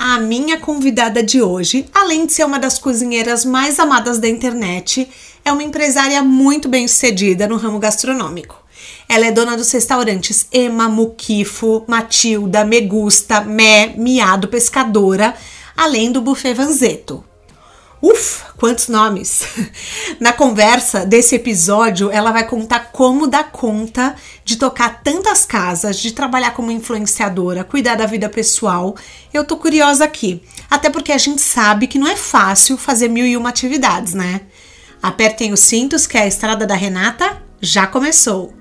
A minha convidada de hoje, além de ser uma das cozinheiras mais amadas da internet, é uma empresária muito bem sucedida no ramo gastronômico. Ela é dona dos restaurantes Ema, Muquifo, Matilda, Megusta, Mé, Miado Pescadora, além do Buffet Vanzeto. Uf, quantos nomes! Na conversa desse episódio, ela vai contar como dar conta de tocar tantas casas, de trabalhar como influenciadora, cuidar da vida pessoal. Eu tô curiosa aqui, até porque a gente sabe que não é fácil fazer mil e uma atividades, né? Apertem os cintos que a estrada da Renata já começou.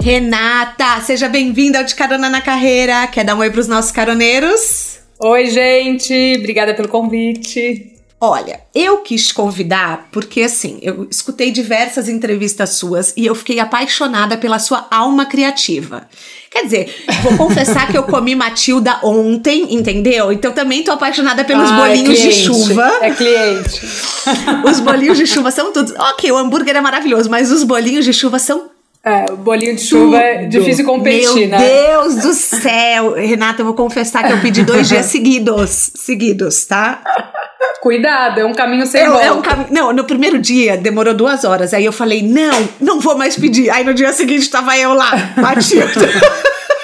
Renata, seja bem-vinda ao De Carona na Carreira. Quer dar um oi para os nossos caroneiros? Oi, gente. Obrigada pelo convite. Olha, eu quis te convidar porque, assim, eu escutei diversas entrevistas suas e eu fiquei apaixonada pela sua alma criativa. Quer dizer, vou confessar que eu comi Matilda ontem, entendeu? Então também tô apaixonada pelos ah, bolinhos é de chuva. É cliente. os bolinhos de chuva são tudo. Ok, o hambúrguer é maravilhoso, mas os bolinhos de chuva são é, bolinho de chuva é difícil competir, Meu né? Meu Deus do céu! Renata, eu vou confessar que eu pedi dois dias seguidos. Seguidos, tá? Cuidado, é um caminho sem volta. É um cam... Não, no primeiro dia demorou duas horas. Aí eu falei, não, não vou mais pedir. Aí no dia seguinte tava eu lá, Matilda.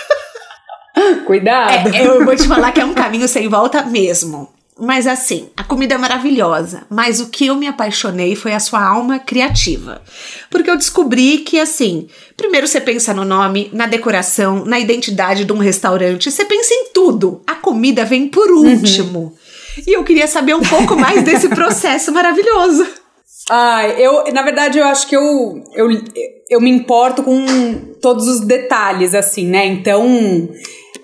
Cuidado. É, eu vou te falar que é um caminho sem volta mesmo. Mas assim, a comida é maravilhosa, mas o que eu me apaixonei foi a sua alma criativa. Porque eu descobri que assim, primeiro você pensa no nome, na decoração, na identidade de um restaurante, você pensa em tudo. A comida vem por uhum. último. Uhum. E eu queria saber um pouco mais desse processo maravilhoso. Ai, eu, na verdade, eu acho que eu, eu, eu me importo com todos os detalhes, assim, né? Então,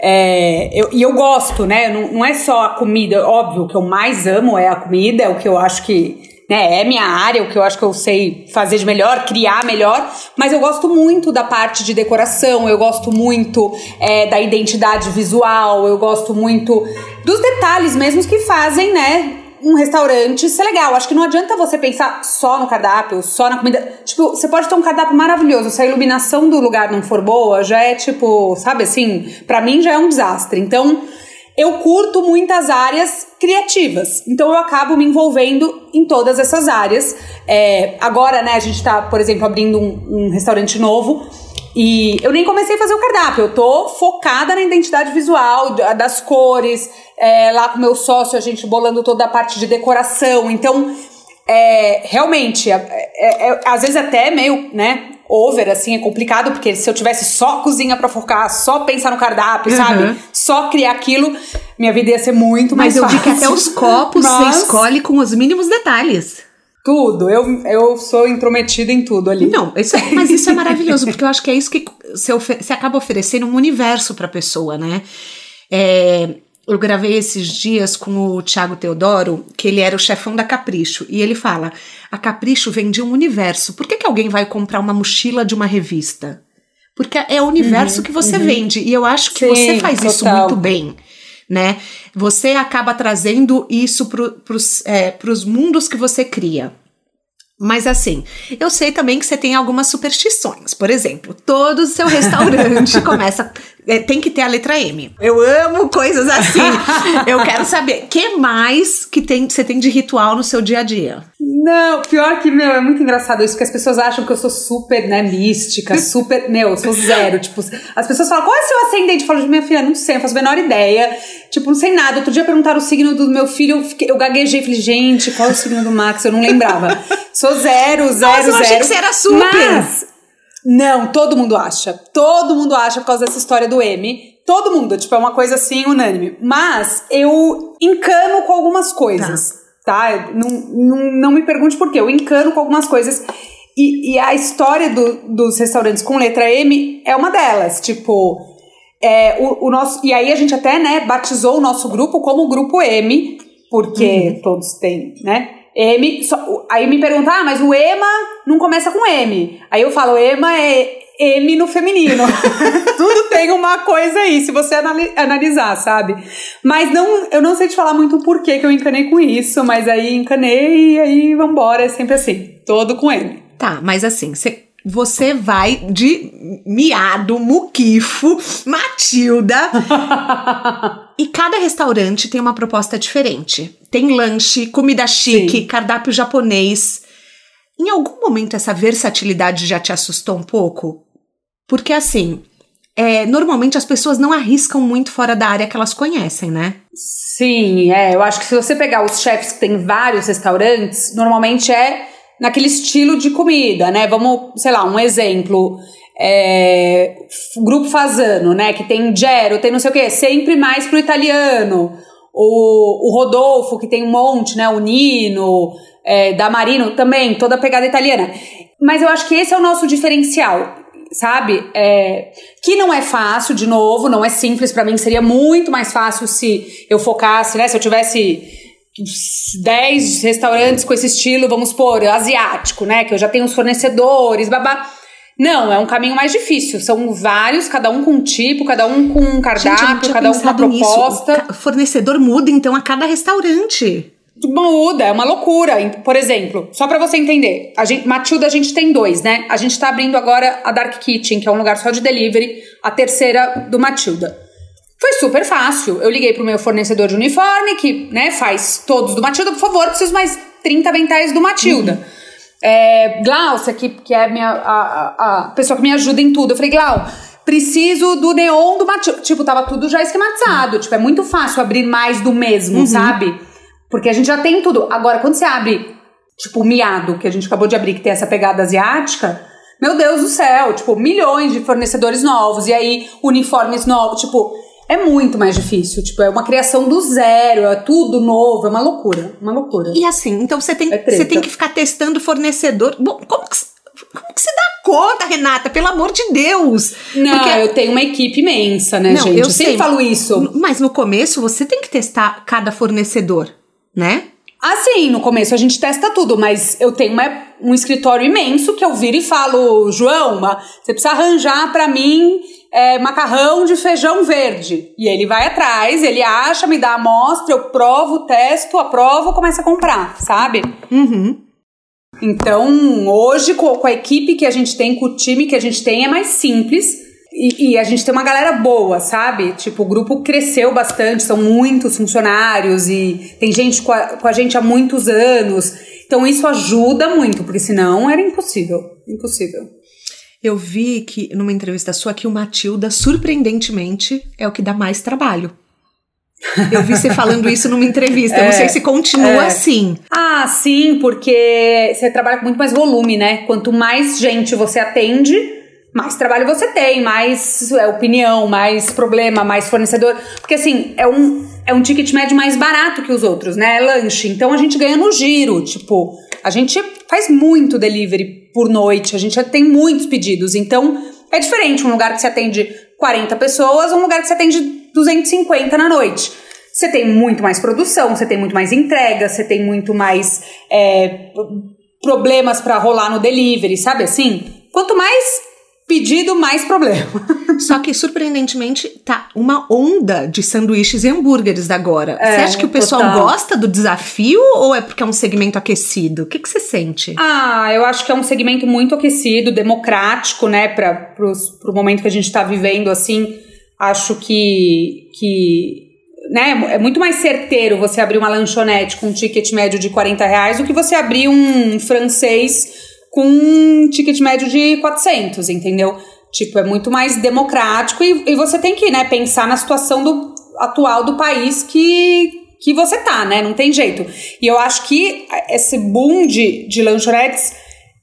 é, eu, e eu gosto, né? Não, não é só a comida, óbvio, o que eu mais amo é a comida, é o que eu acho que né, é minha área, o que eu acho que eu sei fazer de melhor, criar melhor, mas eu gosto muito da parte de decoração, eu gosto muito é, da identidade visual, eu gosto muito dos detalhes mesmos que fazem, né, um restaurante ser legal. Acho que não adianta você pensar só no cardápio, só na comida. Tipo, você pode ter um cardápio maravilhoso. Se a iluminação do lugar não for boa, já é tipo, sabe assim? para mim já é um desastre. Então, eu curto muitas áreas criativas. Então, eu acabo me envolvendo em todas essas áreas. É, agora, né, a gente tá, por exemplo, abrindo um, um restaurante novo. E eu nem comecei a fazer o cardápio, eu tô focada na identidade visual, das cores, é, lá com meu sócio, a gente bolando toda a parte de decoração. Então, é, realmente, é, é, é às vezes até meio, né, over, assim, é complicado, porque se eu tivesse só cozinha pra focar, só pensar no cardápio, uhum. sabe? Só criar aquilo, minha vida ia ser muito mais Mas fácil. Mas eu vi que até os copos Mas... você escolhe com os mínimos detalhes. Tudo, eu, eu sou intrometida em tudo ali. Não, isso é, mas isso é maravilhoso, porque eu acho que é isso que você, você acaba oferecendo um universo para a pessoa, né? É, eu gravei esses dias com o Thiago Teodoro, que ele era o chefão da Capricho, e ele fala: a Capricho vende um universo. Por que, que alguém vai comprar uma mochila de uma revista? Porque é o universo uhum, que você uhum. vende. E eu acho que Sim, você faz total. isso muito bem né? Você acaba trazendo isso para os é, mundos que você cria. Mas assim, eu sei também que você tem algumas superstições. Por exemplo, todo o seu restaurante começa. É, tem que ter a letra M. Eu amo coisas assim. eu quero saber. que mais que tem, você tem de ritual no seu dia a dia? Não, pior que, meu, é muito engraçado isso, que as pessoas acham que eu sou super, né, mística, super, meu, eu sou zero, tipo, as pessoas falam, qual é o seu ascendente? Eu falo, minha filha, não sei, não faço a menor ideia, tipo, não sei nada. Outro dia perguntaram o signo do meu filho, eu, fiquei, eu gaguejei, falei, gente, qual é o signo do Max? Eu não lembrava. Sou zero, zero, Nossa, eu zero. achei que você era super. Mas, não, todo mundo acha. Todo mundo acha por causa dessa história do M. Todo mundo, tipo, é uma coisa assim, unânime. Mas eu encano com algumas coisas. Tá tá? Não, não, não me pergunte por quê, eu encano com algumas coisas. E, e a história do, dos restaurantes com letra M é uma delas. Tipo, é, o, o, nosso. E aí a gente até, né, batizou o nosso grupo como Grupo M, porque uhum. todos têm, né? M, só, aí me perguntam, ah, mas o EMA não começa com M. Aí eu falo, EMA é M no feminino. Tudo tem uma coisa aí, se você analisar, sabe? Mas não, eu não sei te falar muito o porquê que eu encanei com isso, mas aí encanei e aí vambora, é sempre assim, todo com M. Tá, mas assim, você você vai de miado, muquifo, Matilda. e cada restaurante tem uma proposta diferente. Tem lanche, comida chique, Sim. cardápio japonês. Em algum momento essa versatilidade já te assustou um pouco? Porque assim, é, normalmente as pessoas não arriscam muito fora da área que elas conhecem, né? Sim, é. Eu acho que se você pegar os chefs que tem vários restaurantes, normalmente é naquele estilo de comida, né? Vamos, sei lá, um exemplo. É, grupo Fazano, né? Que tem Gero, tem não sei o quê, sempre mais pro italiano. O, o Rodolfo, que tem um monte, né? O Nino, é, da Marino, também, toda a pegada italiana. Mas eu acho que esse é o nosso diferencial, sabe? É, que não é fácil, de novo, não é simples. para mim seria muito mais fácil se eu focasse, né? Se eu tivesse 10 restaurantes com esse estilo, vamos pôr, asiático, né? Que eu já tenho os fornecedores, babá. Não, é um caminho mais difícil. São vários, cada um com um tipo, cada um com um cardápio, Gente, cada um com uma proposta. Nisso. O fornecedor muda, então, a cada restaurante. Muda, é uma loucura. Por exemplo, só para você entender, a gente, Matilda a gente tem dois, né? A gente tá abrindo agora a Dark Kitchen, que é um lugar só de delivery, a terceira do Matilda. Foi super fácil. Eu liguei pro meu fornecedor de uniforme, que né, faz todos do Matilda. Por favor, preciso mais 30 ventais do Matilda. Uhum. É, Glaucia, que, que é minha, a, a, pessoa que me ajuda em tudo. Eu falei, Glau, preciso do neon do Matilda. Tipo, tava tudo já esquematizado. Uhum. Tipo, é muito fácil abrir mais do mesmo, uhum. sabe? Porque a gente já tem tudo. Agora, quando você abre, tipo, o miado, que a gente acabou de abrir, que tem essa pegada asiática, meu Deus do céu, tipo, milhões de fornecedores novos. E aí, uniformes novos, tipo é muito mais difícil. Tipo, é uma criação do zero, é tudo novo, é uma loucura. Uma loucura. E assim, então você tem, é você tem que ficar testando fornecedor. Bom, como que, como que você dá conta, Renata? Pelo amor de Deus! Não, Porque... eu tenho uma equipe imensa, né, Não, gente? Eu, eu sempre falo isso. Mas no começo você tem que testar cada fornecedor, né? Assim, no começo a gente testa tudo, mas eu tenho uma, um escritório imenso que eu viro e falo, João, você precisa arranjar para mim é, macarrão de feijão verde. E ele vai atrás, ele acha, me dá a amostra, eu provo, testo, aprovo, começa a comprar, sabe? Uhum. Então, hoje, com a equipe que a gente tem, com o time que a gente tem, é mais simples. E, e, a gente tem uma galera boa, sabe? Tipo, o grupo cresceu bastante, são muitos funcionários e tem gente com a, com a gente há muitos anos. Então, isso ajuda muito, porque senão era impossível. Impossível. Eu vi que numa entrevista sua que o Matilda, surpreendentemente, é o que dá mais trabalho. Eu vi você falando isso numa entrevista. É, não sei se continua é. assim. Ah, sim, porque você trabalha com muito mais volume, né? Quanto mais gente você atende, mais trabalho você tem, mais é, opinião, mais problema, mais fornecedor. Porque assim, é um, é um ticket médio mais barato que os outros, né? É lanche. Então a gente ganha no giro. Tipo, a gente faz muito delivery por noite, a gente tem muitos pedidos. Então, é diferente um lugar que você atende 40 pessoas, um lugar que você atende 250 na noite. Você tem muito mais produção, você tem muito mais entrega, você tem muito mais é, problemas para rolar no delivery, sabe assim? Quanto mais pedido, mais problema. Só que, surpreendentemente, tá uma onda de sanduíches e hambúrgueres agora. É, você acha que o pessoal total. gosta do desafio ou é porque é um segmento aquecido? O que, que você sente? Ah, eu acho que é um segmento muito aquecido, democrático, né, para o momento que a gente está vivendo, assim. Acho que, que né, é muito mais certeiro você abrir uma lanchonete com um ticket médio de 40 reais do que você abrir um francês com um ticket médio de 400, entendeu? Tipo, é muito mais democrático e, e você tem que, né, pensar na situação do, atual do país que, que você tá, né? Não tem jeito. E eu acho que esse boom de, de lanchonetes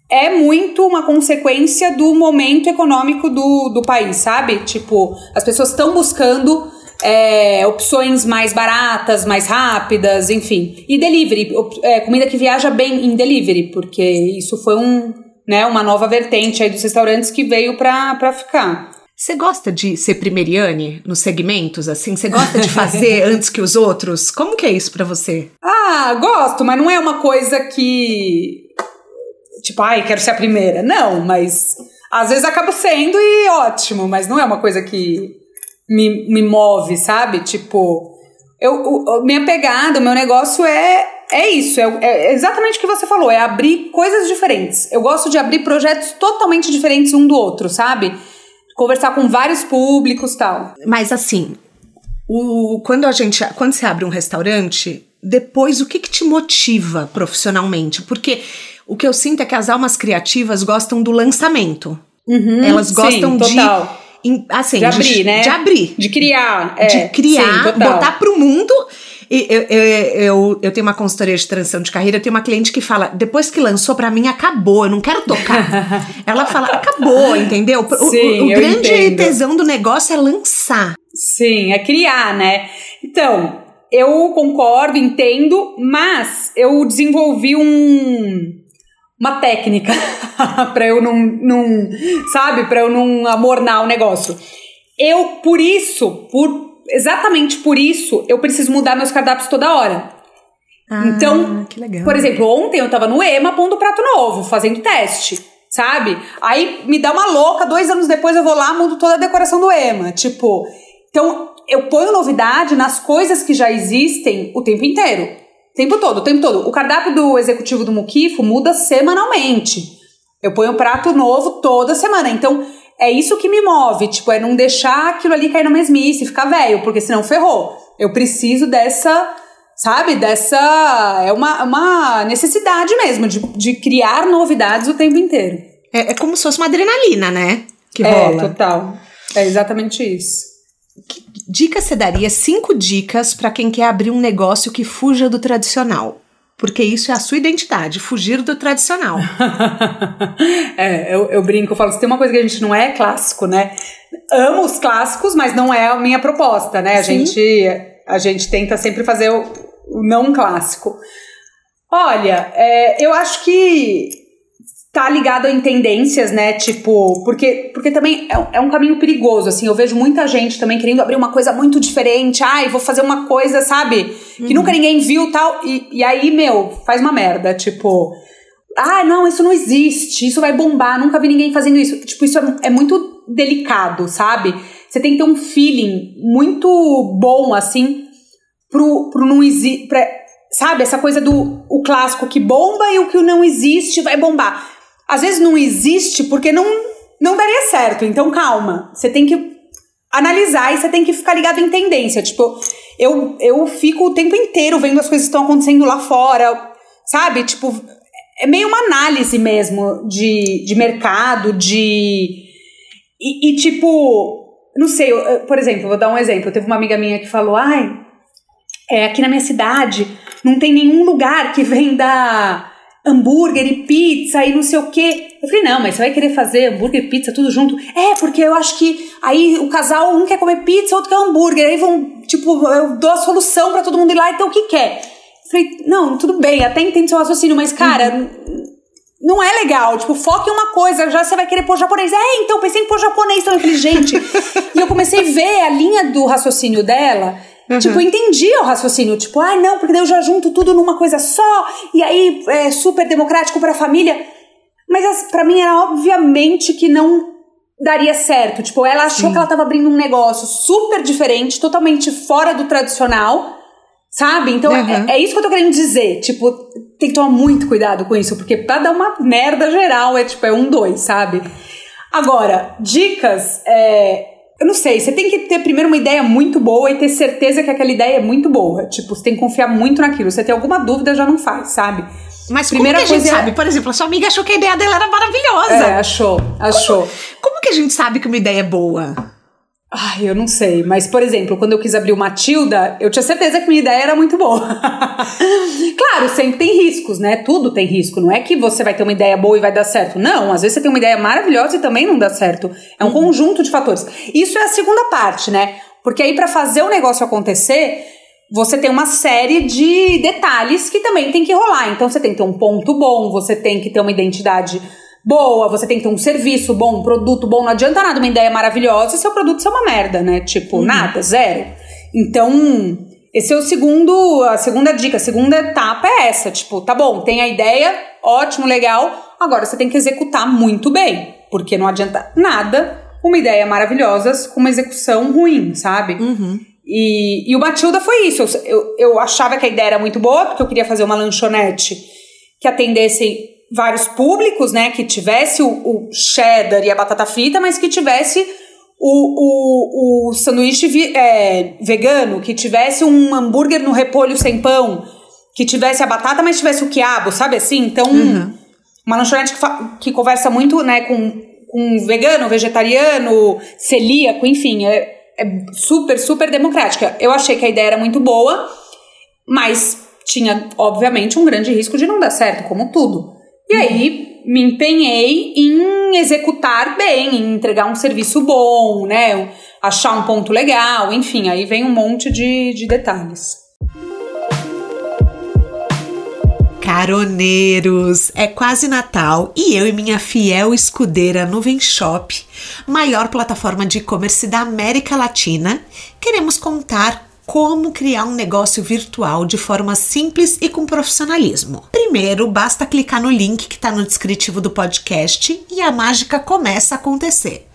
é muito uma consequência do momento econômico do, do país, sabe? Tipo, as pessoas estão buscando é, opções mais baratas, mais rápidas, enfim. E delivery, é, comida que viaja bem em delivery, porque isso foi um, né, uma nova vertente aí dos restaurantes que veio para ficar. Você gosta de ser primeriane nos segmentos, assim? Você gosta de fazer antes que os outros? Como que é isso para você? Ah, gosto, mas não é uma coisa que. Tipo, ai, quero ser a primeira. Não, mas às vezes acabo sendo e ótimo, mas não é uma coisa que me, me move, sabe? Tipo, eu, o, minha pegada, o meu negócio é é isso, é, é, exatamente o que você falou, é abrir coisas diferentes. Eu gosto de abrir projetos totalmente diferentes um do outro, sabe? Conversar com vários públicos tal. Mas assim, o, quando a gente. Quando você abre um restaurante, depois o que, que te motiva profissionalmente? Porque o que eu sinto é que as almas criativas gostam do lançamento. Uhum, Elas gostam sim, de. Assim, de abrir, de, né? De abrir. De criar. É, de criar, sim, botar pro mundo e eu, eu, eu, eu, tenho uma consultoria de transição de carreira, eu tenho uma cliente que fala: depois que lançou, para mim acabou, eu não quero tocar. Ela fala: acabou, entendeu? O, Sim, o, o grande entendo. tesão do negócio é lançar. Sim, é criar, né? Então, eu concordo, entendo, mas eu desenvolvi um uma técnica para eu não, não sabe, para eu não amornar o negócio. Eu por isso, por exatamente por isso, eu preciso mudar meus cardápios toda hora. Ah, então, por exemplo, ontem eu tava no EMA pondo prato novo, fazendo teste, sabe? Aí me dá uma louca, dois anos depois eu vou lá, mudo toda a decoração do EMA. Tipo, então eu ponho novidade nas coisas que já existem o tempo inteiro. Tempo todo, o tempo todo. O cardápio do executivo do Muquifo muda semanalmente. Eu ponho prato novo toda semana. Então, é isso que me move, tipo, é não deixar aquilo ali cair na mesmice, ficar velho, porque senão ferrou. Eu preciso dessa, sabe, dessa. É uma, uma necessidade mesmo de, de criar novidades o tempo inteiro. É, é como se fosse uma adrenalina, né? Que é, rola. total. É exatamente isso. Que dica você daria? Cinco dicas para quem quer abrir um negócio que fuja do tradicional porque isso é a sua identidade, fugir do tradicional. é, eu, eu brinco, eu falo, se tem uma coisa que a gente não é, é clássico, né? Amo os clássicos, mas não é a minha proposta, né? A gente, a gente tenta sempre fazer o, o não clássico. Olha, é, eu acho que tá ligado em tendências, né? Tipo, porque, porque também é, é, um caminho perigoso, assim. Eu vejo muita gente também querendo abrir uma coisa muito diferente. Ai, vou fazer uma coisa, sabe? Que uhum. nunca ninguém viu tal. E, e aí, meu, faz uma merda. Tipo, ah, não, isso não existe. Isso vai bombar. Nunca vi ninguém fazendo isso. Tipo, isso é, é muito delicado, sabe? Você tem que ter um feeling muito bom, assim, pro, pro não existir. Sabe, essa coisa do o clássico que bomba e o que não existe vai bombar às vezes não existe porque não, não daria certo. Então, calma. Você tem que analisar e você tem que ficar ligado em tendência. Tipo, eu, eu fico o tempo inteiro vendo as coisas que estão acontecendo lá fora, sabe? Tipo, é meio uma análise mesmo de, de mercado, de. E, e tipo, não sei, eu, por exemplo, vou dar um exemplo. Teve uma amiga minha que falou: ai, é, aqui na minha cidade não tem nenhum lugar que venda hambúrguer e pizza e não sei o quê. Eu falei, não, mas você vai querer fazer hambúrguer e pizza tudo junto? É, porque eu acho que aí o casal, um quer comer pizza, outro quer hambúrguer. Aí vão, tipo, eu dou a solução para todo mundo ir lá, então o que quer? Eu falei, não, tudo bem, até entendo seu raciocínio, mas cara. Uhum. Não é legal, tipo, foca em uma coisa, já você vai querer pôr japonês. É, então, pensei em pôr japonês também. Eu falei, gente. e eu comecei a ver a linha do raciocínio dela Uhum. Tipo, eu entendi o raciocínio. Tipo, ah, não, porque daí eu já junto tudo numa coisa só, e aí é super democrático pra família. Mas para mim era obviamente que não daria certo. Tipo, ela achou Sim. que ela tava abrindo um negócio super diferente, totalmente fora do tradicional, sabe? Então uhum. é, é, isso que eu tô querendo dizer. Tipo, tem que tomar muito cuidado com isso, porque pra dar uma merda geral é tipo, é um, dois, sabe? Agora, dicas. É, eu não sei, você tem que ter primeiro uma ideia muito boa e ter certeza que aquela ideia é muito boa. Tipo, você tem que confiar muito naquilo. Se você tem alguma dúvida, já não faz, sabe? Mas Primeira como que a gente é... sabe? Por exemplo, a sua amiga achou que a ideia dela era maravilhosa. É, achou, achou. Como, como que a gente sabe que uma ideia é boa? Ai, eu não sei. Mas, por exemplo, quando eu quis abrir o Matilda, eu tinha certeza que minha ideia era muito boa. claro, sempre tem riscos, né? Tudo tem risco. Não é que você vai ter uma ideia boa e vai dar certo. Não, às vezes você tem uma ideia maravilhosa e também não dá certo. É um uhum. conjunto de fatores. Isso é a segunda parte, né? Porque aí, para fazer o negócio acontecer, você tem uma série de detalhes que também tem que rolar. Então, você tem que ter um ponto bom, você tem que ter uma identidade boa, você tem que ter um serviço bom, um produto bom. Não adianta nada uma ideia maravilhosa e seu produto ser uma merda, né? Tipo, uhum. nada, zero. Então, esse é o segundo, a segunda dica, a segunda etapa é essa, tipo, tá bom, tem a ideia, ótimo, legal, agora você tem que executar muito bem, porque não adianta nada uma ideia maravilhosa com uma execução ruim, sabe? Uhum. E, e o Matilda foi isso. Eu, eu, eu, achava que a ideia era muito boa, porque eu queria fazer uma lanchonete que atendesse vários públicos, né? Que tivesse o, o cheddar e a batata frita, mas que tivesse o, o, o sanduíche vi, é, vegano, que tivesse um hambúrguer no repolho sem pão, que tivesse a batata, mas tivesse o quiabo, sabe assim? Então, uhum. uma lanchonete que, que conversa muito, né, com, com vegano, vegetariano, celíaco, enfim, é, é super, super democrática. Eu achei que a ideia era muito boa, mas tinha, obviamente, um grande risco de não dar certo, como tudo. E aí me empenhei em executar bem, em entregar um serviço bom, né? Achar um ponto legal, enfim, aí vem um monte de, de detalhes. Caroneiros, é quase Natal e eu e minha fiel escudeira Nuvem Shop, maior plataforma de e-commerce da América Latina, queremos contar como criar um negócio virtual de forma simples e com profissionalismo. Primeiro, basta clicar no link que está no descritivo do podcast e a mágica começa a acontecer.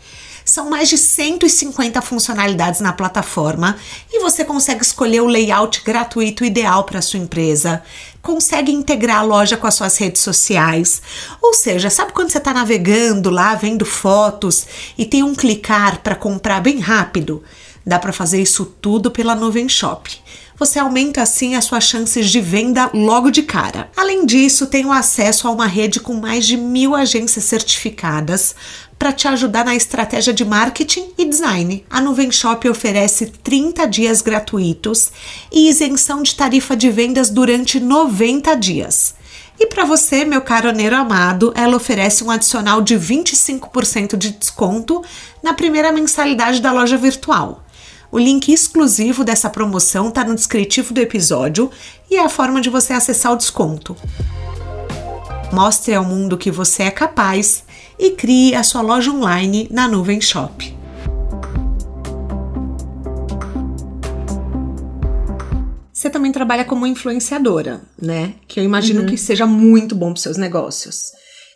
São mais de 150 funcionalidades na plataforma e você consegue escolher o layout gratuito ideal para sua empresa, consegue integrar a loja com as suas redes sociais. Ou seja, sabe quando você está navegando lá, vendo fotos e tem um clicar para comprar bem rápido? Dá para fazer isso tudo pela Nuvem Shop. Você aumenta assim as suas chances de venda logo de cara. Além disso, tem o acesso a uma rede com mais de mil agências certificadas para te ajudar na estratégia de marketing e design. A Nuvem Shop oferece 30 dias gratuitos e isenção de tarifa de vendas durante 90 dias. E para você, meu caroneiro amado, ela oferece um adicional de 25% de desconto na primeira mensalidade da loja virtual. O link exclusivo dessa promoção está no descritivo do episódio e é a forma de você acessar o desconto. Mostre ao mundo que você é capaz e crie a sua loja online na Nuvem Shop. Você também trabalha como influenciadora, né? Que eu imagino uhum. que seja muito bom para seus negócios.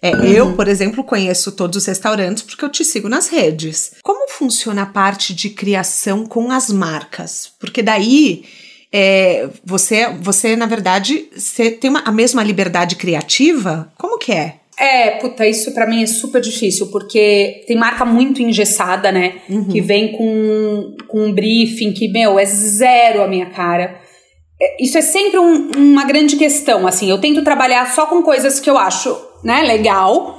É, uhum. Eu, por exemplo, conheço todos os restaurantes porque eu te sigo nas redes. Como funciona a parte de criação com as marcas? Porque daí é, você, você, na verdade, você tem uma, a mesma liberdade criativa? Como que é? É, puta, isso para mim é super difícil, porque tem marca muito engessada, né? Uhum. Que vem com, com um briefing que, meu, é zero a minha cara. É, isso é sempre um, uma grande questão, assim. Eu tento trabalhar só com coisas que eu acho né, legal.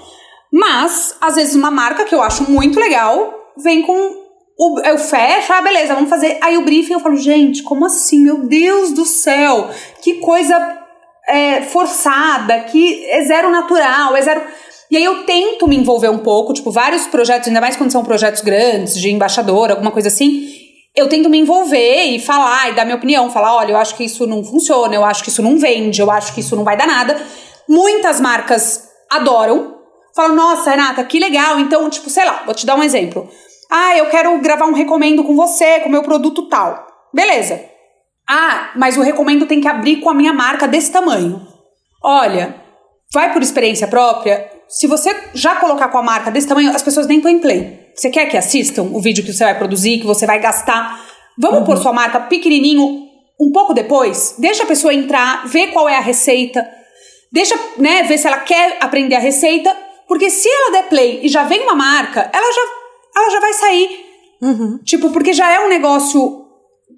Mas, às vezes, uma marca que eu acho muito legal vem com. O, eu fecho, ah, beleza, vamos fazer. Aí o briefing eu falo, gente, como assim? Meu Deus do céu, que coisa é, forçada, que é zero natural, é zero. E aí eu tento me envolver um pouco, tipo, vários projetos, ainda mais quando são projetos grandes, de embaixador, alguma coisa assim. Eu tento me envolver e falar e dar minha opinião, falar, olha, eu acho que isso não funciona, eu acho que isso não vende, eu acho que isso não vai dar nada. Muitas marcas adoram. Falam, nossa, Renata, que legal. Então, tipo, sei lá, vou te dar um exemplo. Ah, eu quero gravar um recomendo com você, com o meu produto tal. Beleza. Ah, mas o recomendo tem que abrir com a minha marca desse tamanho. Olha, vai por experiência própria. Se você já colocar com a marca desse tamanho, as pessoas nem põem play. Você quer que assistam o vídeo que você vai produzir, que você vai gastar? Vamos uhum. pôr sua marca pequenininho um pouco depois? Deixa a pessoa entrar, ver qual é a receita Deixa, né, ver se ela quer aprender a receita, porque se ela der play e já vem uma marca, ela já, ela já vai sair. Uhum. Tipo, porque já é um negócio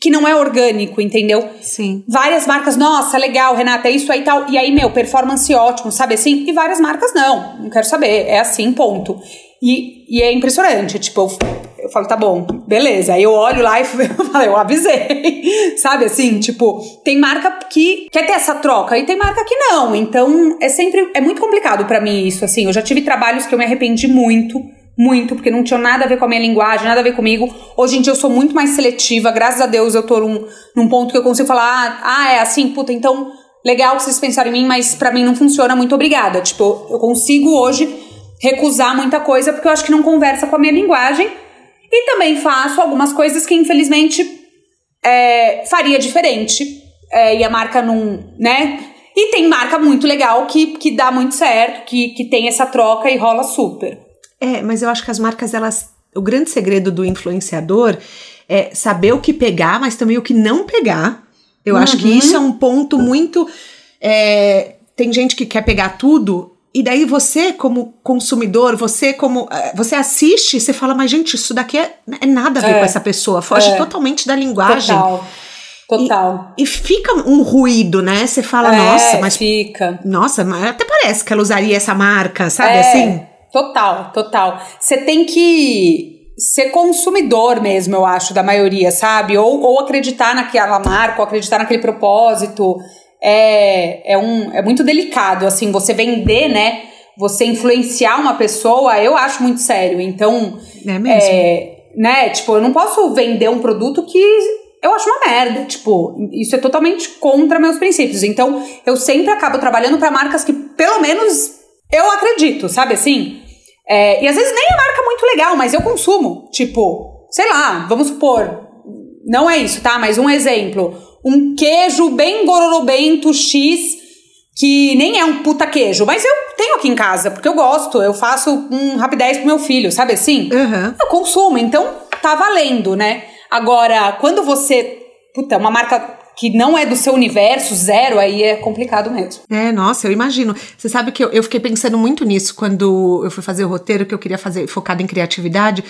que não é orgânico, entendeu? Sim. Várias marcas, nossa, legal, Renata, é isso aí e tal. E aí, meu, performance ótimo, sabe assim? E várias marcas, não, não quero saber, é assim, ponto. E, e é impressionante, tipo, eu, eu falo, tá bom, beleza. Aí eu olho lá e falo, eu avisei, sabe assim? Tipo, tem marca que quer ter essa troca e tem marca que não. Então, é sempre, é muito complicado para mim isso, assim. Eu já tive trabalhos que eu me arrependi muito, muito, porque não tinha nada a ver com a minha linguagem, nada a ver comigo. Hoje em dia eu sou muito mais seletiva, graças a Deus eu tô num, num ponto que eu consigo falar, ah, é assim, puta, então legal que vocês pensaram em mim, mas para mim não funciona, muito obrigada. Tipo, eu consigo hoje recusar muita coisa porque eu acho que não conversa com a minha linguagem. E também faço algumas coisas que, infelizmente, é, faria diferente. É, e a marca não, né? E tem marca muito legal que, que dá muito certo, que, que tem essa troca e rola super. É, mas eu acho que as marcas, elas. O grande segredo do influenciador é saber o que pegar, mas também o que não pegar. Eu uhum. acho que isso é um ponto muito. É, tem gente que quer pegar tudo e daí você, como consumidor, você como. Eh, você assiste você fala, mas gente, isso daqui é, é nada a ver é, com essa pessoa. Foge é. totalmente da linguagem. Total. Total. E, e, fica um ruído, né? Você fala, é, nossa, mas. Fica. Nossa, mas até parece que ela usaria essa marca, sabe é, assim? Total, total. Você tem que ser consumidor mesmo, eu acho, da maioria, sabe? Ou, ou acreditar naquela marca, ou acreditar naquele propósito é, é, um, é muito delicado, assim, você vender, né? Você influenciar uma pessoa, eu acho muito sério. Então, é mesmo. É, né? Tipo, eu não posso vender um produto que eu acho uma merda. Tipo, isso é totalmente contra meus princípios. Então, eu sempre acabo trabalhando para marcas que, pelo menos, eu acredito, sabe assim? É, e às vezes nem é marca muito legal, mas eu consumo. Tipo, sei lá, vamos supor. Não é isso, tá? Mas um exemplo um queijo bem gororobento X, que nem é um puta queijo, mas eu tenho aqui em casa, porque eu gosto, eu faço um rapidez pro meu filho, sabe assim? Uhum. Eu consumo, então tá valendo, né? Agora, quando você. Puta, uma marca que não é do seu universo, zero, aí é complicado mesmo. É, nossa, eu imagino. Você sabe que eu, eu fiquei pensando muito nisso quando eu fui fazer o roteiro que eu queria fazer focado em criatividade.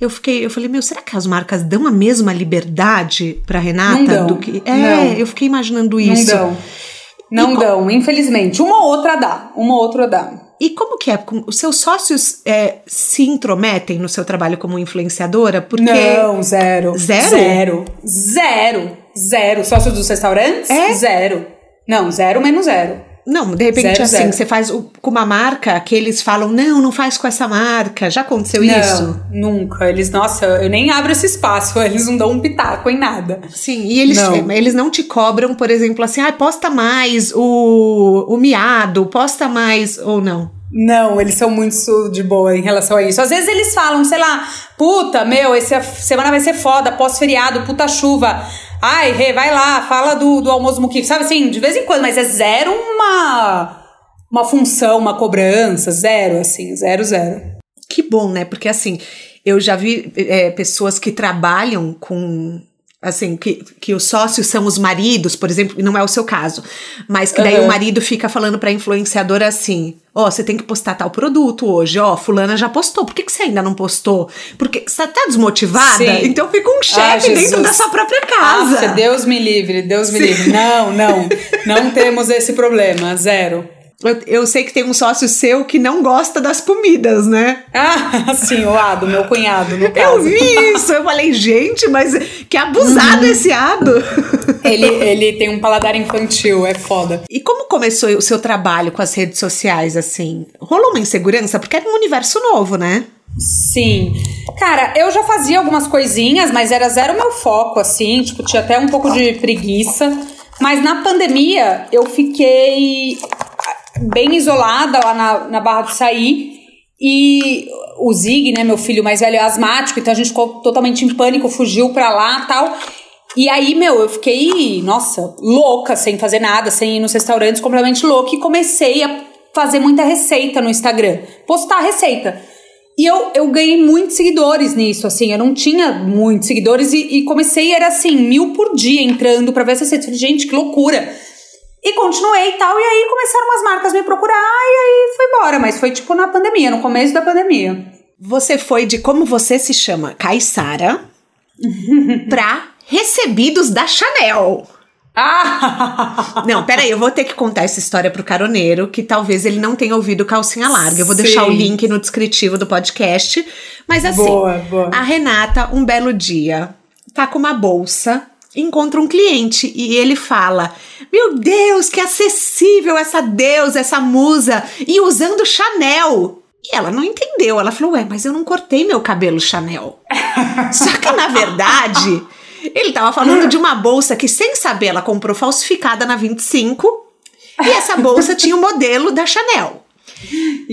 Eu fiquei, eu falei, meu, será que as marcas dão a mesma liberdade para Renata não dão, do que? É, não. eu fiquei imaginando isso. Não dão. Não e dão, infelizmente. Uma outra dá, uma outra dá. E como que é? Os seus sócios é, se intrometem no seu trabalho como influenciadora? Porque... Não, zero. Zero? Zero. Zero. Zero. Sócios dos restaurantes? É? Zero. Não, zero menos zero. Não, de repente, Zero, assim, zero. você faz o- com uma marca que eles falam, não, não faz com essa marca. Já aconteceu isso? Não, nunca. Eles, nossa, eu nem abro esse espaço. Eles não dão um pitaco em nada. Sim, e eles Não. eles não te cobram, por exemplo, assim, ah, posta mais o, o miado, posta mais ou não. Não, eles são muito de boa em relação a isso. Às vezes eles falam, sei lá, puta, meu, essa semana vai ser foda, pós-feriado, puta chuva. Ai, Rê, vai lá, fala do, do almoço muquifo. Sabe assim, de vez em quando, mas é zero uma, uma função, uma cobrança, zero, assim, zero, zero. Que bom, né? Porque assim, eu já vi é, pessoas que trabalham com. Assim, que, que os sócios são os maridos, por exemplo, e não é o seu caso, mas que daí Uhum. o marido fica falando pra influenciadora assim: ó, você tem que postar tal produto hoje, ó, Fulana já postou, por que, que você ainda não postou? Porque você tá desmotivada? Sim. Então fica um Ah, chefe dentro Jesus. da sua própria casa. Nossa, Deus me livre, Deus me Sim. livre. Não, não, não temos esse problema, zero. Eu, eu sei que tem um sócio seu que não gosta das comidas, né? Ah, sim, o Ado, meu cunhado, no Eu caso. vi isso, eu falei, gente, mas que abusado Uhum. esse ado. Ele, ele tem um paladar infantil, é foda. E como começou o seu trabalho com as redes sociais, assim? Rolou uma insegurança? Porque era um universo novo, né? Sim. Cara, eu já fazia algumas coisinhas, mas era zero meu foco, assim. Tipo, tinha até um pouco de preguiça. Mas na pandemia, eu fiquei bem isolada lá na, na Barra do Saí. E o Zig, né, meu filho mais velho, é asmático, então a gente ficou totalmente em pânico, fugiu pra lá tal. E aí, meu, eu fiquei, nossa, louca, sem fazer nada, sem ir nos restaurantes, completamente louca, e comecei a fazer muita receita no Instagram, postar receita. E eu, eu ganhei muitos seguidores nisso, assim, eu não tinha muitos seguidores e, e comecei, era assim, mil por dia entrando pra ver receitas. Falei, gente, que loucura! E continuei e tal, e aí começaram umas marcas me procurar, e aí foi embora, mas foi tipo na pandemia, no começo da pandemia. Você foi de como você se chama, Caissara, pra recebidos da Chanel. Ah! Não, peraí, eu vou ter que contar essa história pro caroneiro, que talvez ele não tenha ouvido calcinha larga. Eu vou deixar Sim. o link no descritivo do podcast. Mas assim, Boa, boa. a Renata, um belo dia, tá com uma bolsa, encontra um cliente e ele fala: Meu Deus, que acessível essa deusa, essa musa, e usando Chanel. E ela não entendeu. Ela falou: Ué, mas eu não cortei meu cabelo Chanel. Só que na verdade. Ele tava falando de uma bolsa que, sem saber, ela comprou falsificada na 25. E essa bolsa tinha o modelo da Chanel.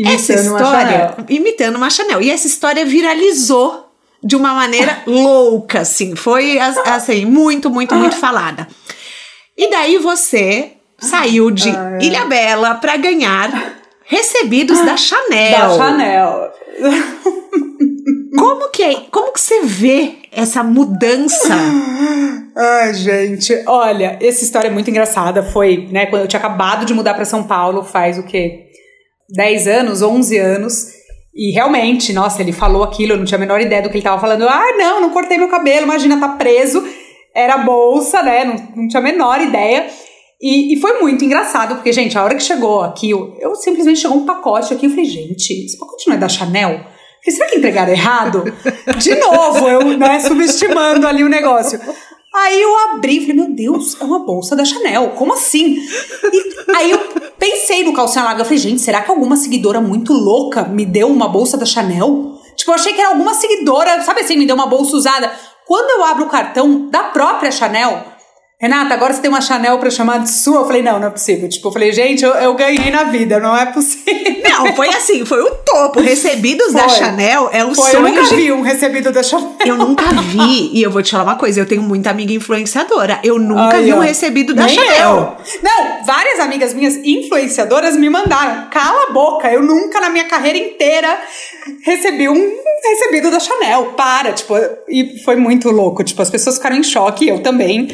essa Imitando uma história, Chanel. imitando uma Chanel. E essa história viralizou de uma maneira louca, assim. Foi, assim, muito, muito, muito falada. E daí você saiu de Ilha Bela para ganhar recebidos da Chanel. Da Chanel. Como que é? Como que você vê essa mudança? Ai, gente, olha, essa história é muito engraçada. Foi, né, quando eu tinha acabado de mudar para São Paulo, faz o quê? 10 anos, 11 anos. E realmente, nossa, ele falou aquilo, eu não tinha a menor ideia do que ele estava falando. Ah, não, não cortei meu cabelo, imagina, tá preso. Era bolsa, né? Não, não tinha a menor ideia. E, e, foi muito engraçado, porque, gente, a hora que chegou aqui, eu, eu simplesmente chegou um pacote aqui, eu falei, gente, esse pacote não é da Chanel? falei, será que entregaram errado? De novo, eu, né, subestimando ali o negócio. Aí eu abri e falei, meu Deus, é uma bolsa da Chanel, como assim? E aí eu pensei no calcinha larga, eu falei, gente, será que alguma seguidora muito louca me deu uma bolsa da Chanel? Tipo, eu achei que era alguma seguidora, sabe assim, me deu uma bolsa usada. Quando eu abro o cartão da própria Chanel, Renata, agora você tem uma Chanel pra chamar de sua? Eu falei, não, não é possível. Tipo, eu falei, gente, eu, eu ganhei na vida, não é possível. Não, foi assim, foi o topo. Recebidos foi. da Chanel é um foi, sonho. Eu nunca vi um recebido da Chanel. Eu nunca vi. E eu vou te falar uma coisa, eu tenho muita amiga influenciadora. Eu nunca Ai, vi um recebido da Chanel. Eu. Não, várias amigas minhas influenciadoras me mandaram. Cala a boca, eu nunca na minha carreira inteira recebi um recebido da Chanel. Para, tipo, e foi muito louco. Tipo, as pessoas ficaram em choque, eu também.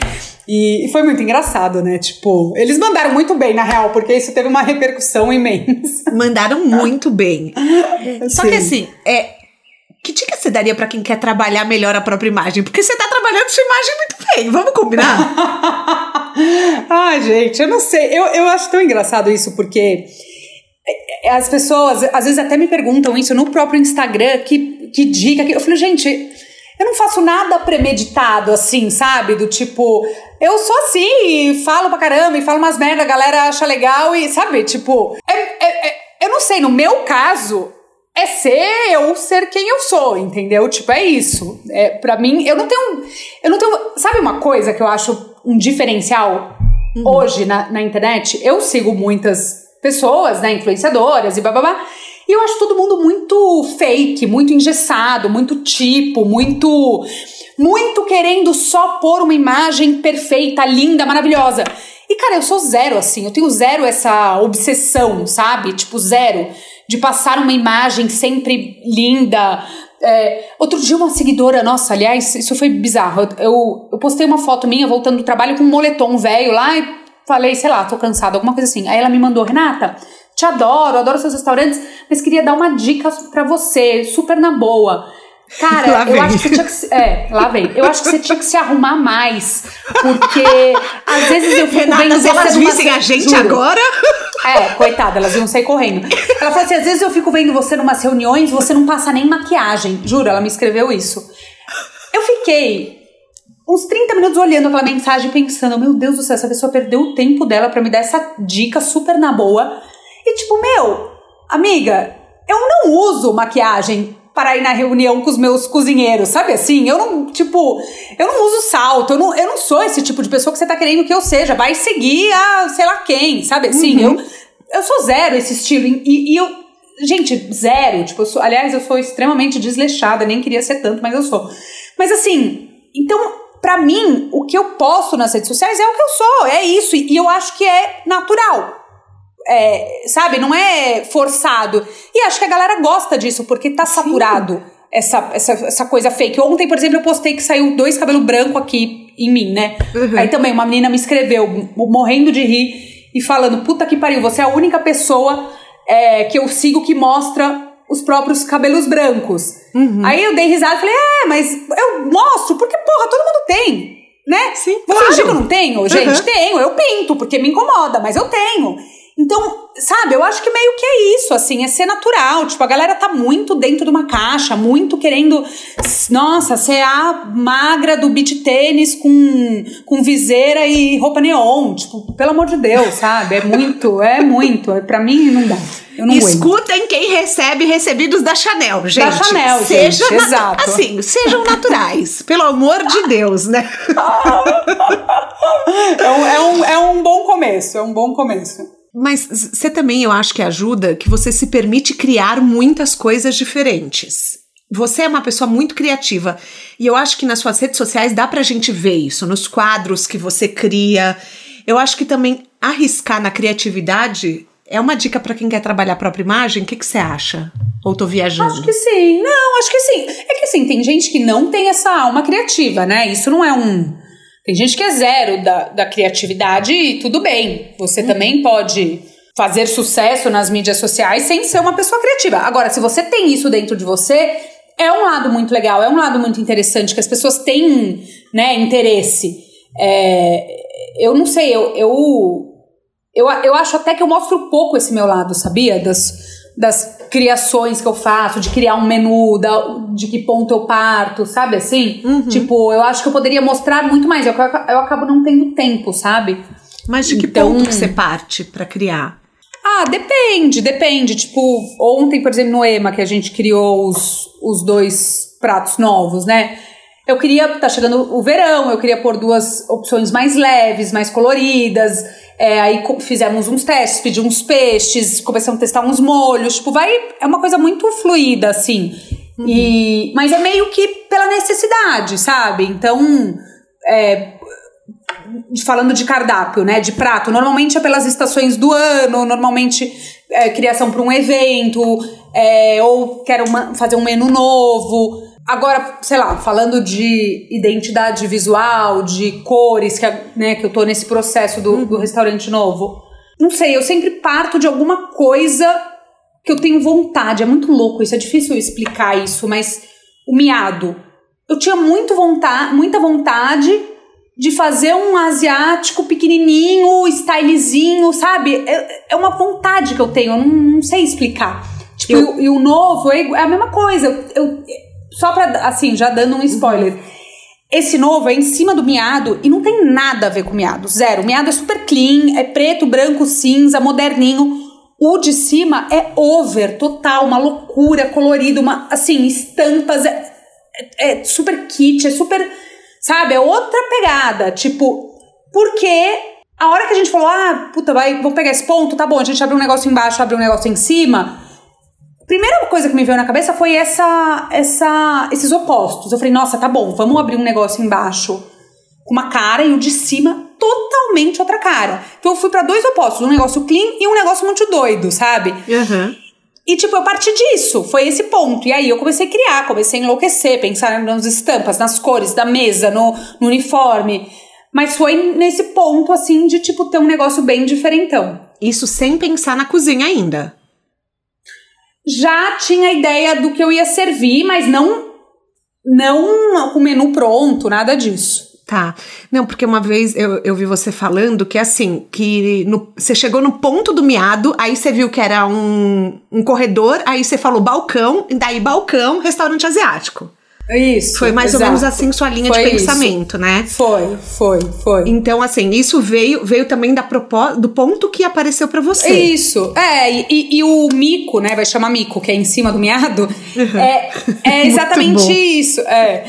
E foi muito engraçado, né? Tipo, eles mandaram muito bem, na real, porque isso teve uma repercussão imensa. Mandaram muito bem. Só que assim, é, que dica você daria para quem quer trabalhar melhor a própria imagem? Porque você tá trabalhando sua imagem muito bem, vamos combinar? Ai, gente, eu não sei. Eu, eu acho tão engraçado isso, porque é, as pessoas às vezes até me perguntam isso no próprio Instagram, que, que dica que. Eu falei, gente eu não faço nada premeditado, assim, sabe? Do tipo, eu sou assim, e falo pra caramba, e falo umas merda, a galera acha legal, e sabe? Tipo, é, é, é, eu não sei, no meu caso, é ser eu ser quem eu sou, entendeu? Tipo, é isso. É, para mim, eu não tenho. Eu não tenho. Sabe uma coisa que eu acho um diferencial uhum. hoje na, na internet? Eu sigo muitas pessoas, né, influenciadoras e babá. E eu acho todo mundo muito fake, muito engessado, muito tipo, muito. Muito querendo só pôr uma imagem perfeita, linda, maravilhosa. E, cara, eu sou zero assim. Eu tenho zero essa obsessão, sabe? Tipo, zero. De passar uma imagem sempre linda, é, outro dia uma seguidora, nossa, aliás, isso foi bizarro. Eu, eu postei uma foto minha voltando do trabalho com um moletom velho lá e falei, sei lá, tô cansada, alguma coisa assim. Aí ela me mandou, Renata, te adoro, adoro seus restaurantes, mas queria dar uma dica para você, super na boa. Cara, eu acho que você tinha que se, é, lá vem. Eu acho que você tinha que se arrumar mais, porque às vezes eu fico Renata, vendo se elas vissem a gente juro. agora. É, coitada, elas iam sair correndo. Ela falou assim: às vezes eu fico vendo você numas reuniões, você não passa nem maquiagem. Juro, ela me escreveu isso. Eu fiquei uns 30 minutos olhando aquela mensagem, pensando: meu Deus do céu, essa pessoa perdeu o tempo dela para me dar essa dica super na boa. E tipo, meu, amiga, eu não uso maquiagem para ir na reunião com os meus cozinheiros, sabe assim? Eu não, tipo, eu não uso salto, eu não, eu não sou esse tipo de pessoa que você tá querendo que eu seja. Vai seguir a sei lá quem, sabe assim? Uhum. Eu, eu sou zero esse estilo. E, e eu, gente, zero. Tipo, eu sou, aliás, eu sou extremamente desleixada, nem queria ser tanto, mas eu sou. Mas assim, então, para mim, o que eu posto nas redes sociais é o que eu sou, é isso. E, e eu acho que é natural é, sabe, não é forçado. E acho que a galera gosta disso, porque tá saturado essa, essa, essa coisa fake. Ontem, por exemplo, eu postei que saiu dois cabelos brancos aqui em mim, né? Uhum. Aí também uma menina me escreveu, morrendo de rir, e falando: puta que pariu, você é a única pessoa é, que eu sigo que mostra os próprios cabelos brancos. Uhum. Aí eu dei risada e falei: é, mas eu mostro, porque, porra, todo mundo tem. Né? Sim, Você claro. que eu não tenho? Gente, uhum. tenho, eu pinto, porque me incomoda, mas eu tenho. Então, sabe, eu acho que meio que é isso, assim, é ser natural. Tipo, a galera tá muito dentro de uma caixa, muito querendo, nossa, ser a magra do beach tênis com, com viseira e roupa neon. Tipo, pelo amor de Deus, sabe? É muito, é muito. Pra mim, não dá. Escutem aguento. quem recebe recebidos da Chanel, gente. Da Chanel, Seja gente, exato. Assim, sejam naturais, pelo amor de Deus, né? é, um, é, um, é um bom começo, é um bom começo. Mas você também, eu acho que ajuda que você se permite criar muitas coisas diferentes. você é uma pessoa muito criativa. E eu acho que nas suas redes sociais dá pra gente ver isso, nos quadros que você cria. Eu acho que também arriscar na criatividade é uma dica para quem quer trabalhar a própria imagem. O que, você acha? Ou tô viajando? Acho que sim. Não, acho que sim. É que assim, tem gente que não tem essa alma criativa, né? Isso não é um. Tem gente que é zero da, da criatividade e tudo bem. Você uhum. também pode fazer sucesso nas mídias sociais sem ser uma pessoa criativa. Agora, se você tem isso dentro de você, é um lado muito legal, é um lado muito interessante, que as pessoas têm né, interesse. É, eu não sei, eu, eu, eu, eu acho até que eu mostro pouco esse meu lado, sabia? Das, das criações que eu faço, de criar um menu, da, de que ponto eu parto, sabe assim? Uhum. Tipo, eu acho que eu poderia mostrar muito mais, eu, eu acabo não tendo tempo, sabe? Mas de que então, ponto que você parte para criar? Ah, depende, depende. Tipo, ontem, por exemplo, no EMA, que a gente criou os, os dois pratos novos, né? Eu queria, tá chegando o verão, eu queria pôr duas opções mais leves, mais coloridas. É, aí fizemos uns testes, pedi uns peixes, começamos a testar uns molhos. Tipo, vai. É uma coisa muito fluida, assim. Uhum. E, mas é meio que pela necessidade, sabe? Então, é, falando de cardápio, né, de prato, normalmente é pelas estações do ano, normalmente é criação para um evento, é, ou quero uma, fazer um menu novo. Agora, sei lá, falando de identidade visual, de cores, que, né, que eu tô nesse processo do, do restaurante novo. Não sei, eu sempre parto de alguma coisa que eu tenho vontade. É muito louco isso, é difícil explicar isso, mas o miado. Eu tinha muito vontade, muita vontade de fazer um asiático pequenininho, stylezinho, sabe? É, é uma vontade que eu tenho, eu não, não sei explicar. Tipo, eu... e, e, o novo é, é a mesma coisa. Eu, eu, só pra, assim, já dando um spoiler. Esse novo é em cima do miado e não tem nada a ver com miado. Zero. O miado é super clean, é preto, branco, cinza, moderninho. O de cima é over, total, uma loucura, colorido, uma, assim, estampas. É, é, é super kit, é super Sabe? É outra pegada. Tipo, porque a hora que a gente falou, ah, puta, vai, vou pegar esse ponto, tá bom, a gente abre um negócio embaixo, abre um negócio em cima. Primeira coisa que me veio na cabeça foi essa, essa, esses opostos. Eu falei, nossa, tá bom, vamos abrir um negócio embaixo com uma cara e o de cima totalmente outra cara. Então eu fui para dois opostos, um negócio clean e um negócio muito doido, sabe? Uhum. E, tipo, eu parti disso, foi esse ponto. E aí eu comecei a criar, comecei a enlouquecer, pensar nas estampas, nas cores da mesa, no, no uniforme. Mas foi nesse ponto, assim, de, tipo, ter um negócio bem diferentão. Isso sem pensar na cozinha ainda. Já tinha ideia do que eu ia servir, mas não, não o menu pronto, nada disso. Tá. Não, porque uma vez eu, eu vi você falando que assim, que no, você chegou no ponto do miado, aí você viu que era um, um corredor, aí você falou balcão, daí balcão, restaurante asiático. Isso. Foi mais exato. ou menos assim sua linha foi de pensamento, isso. né? Foi, foi, foi. Então, assim, isso veio veio também da do ponto que apareceu para você. Isso. É, e, e, o mico, né? Vai chamar mico, que é em cima do miado. Uhum. É, é exatamente isso. É.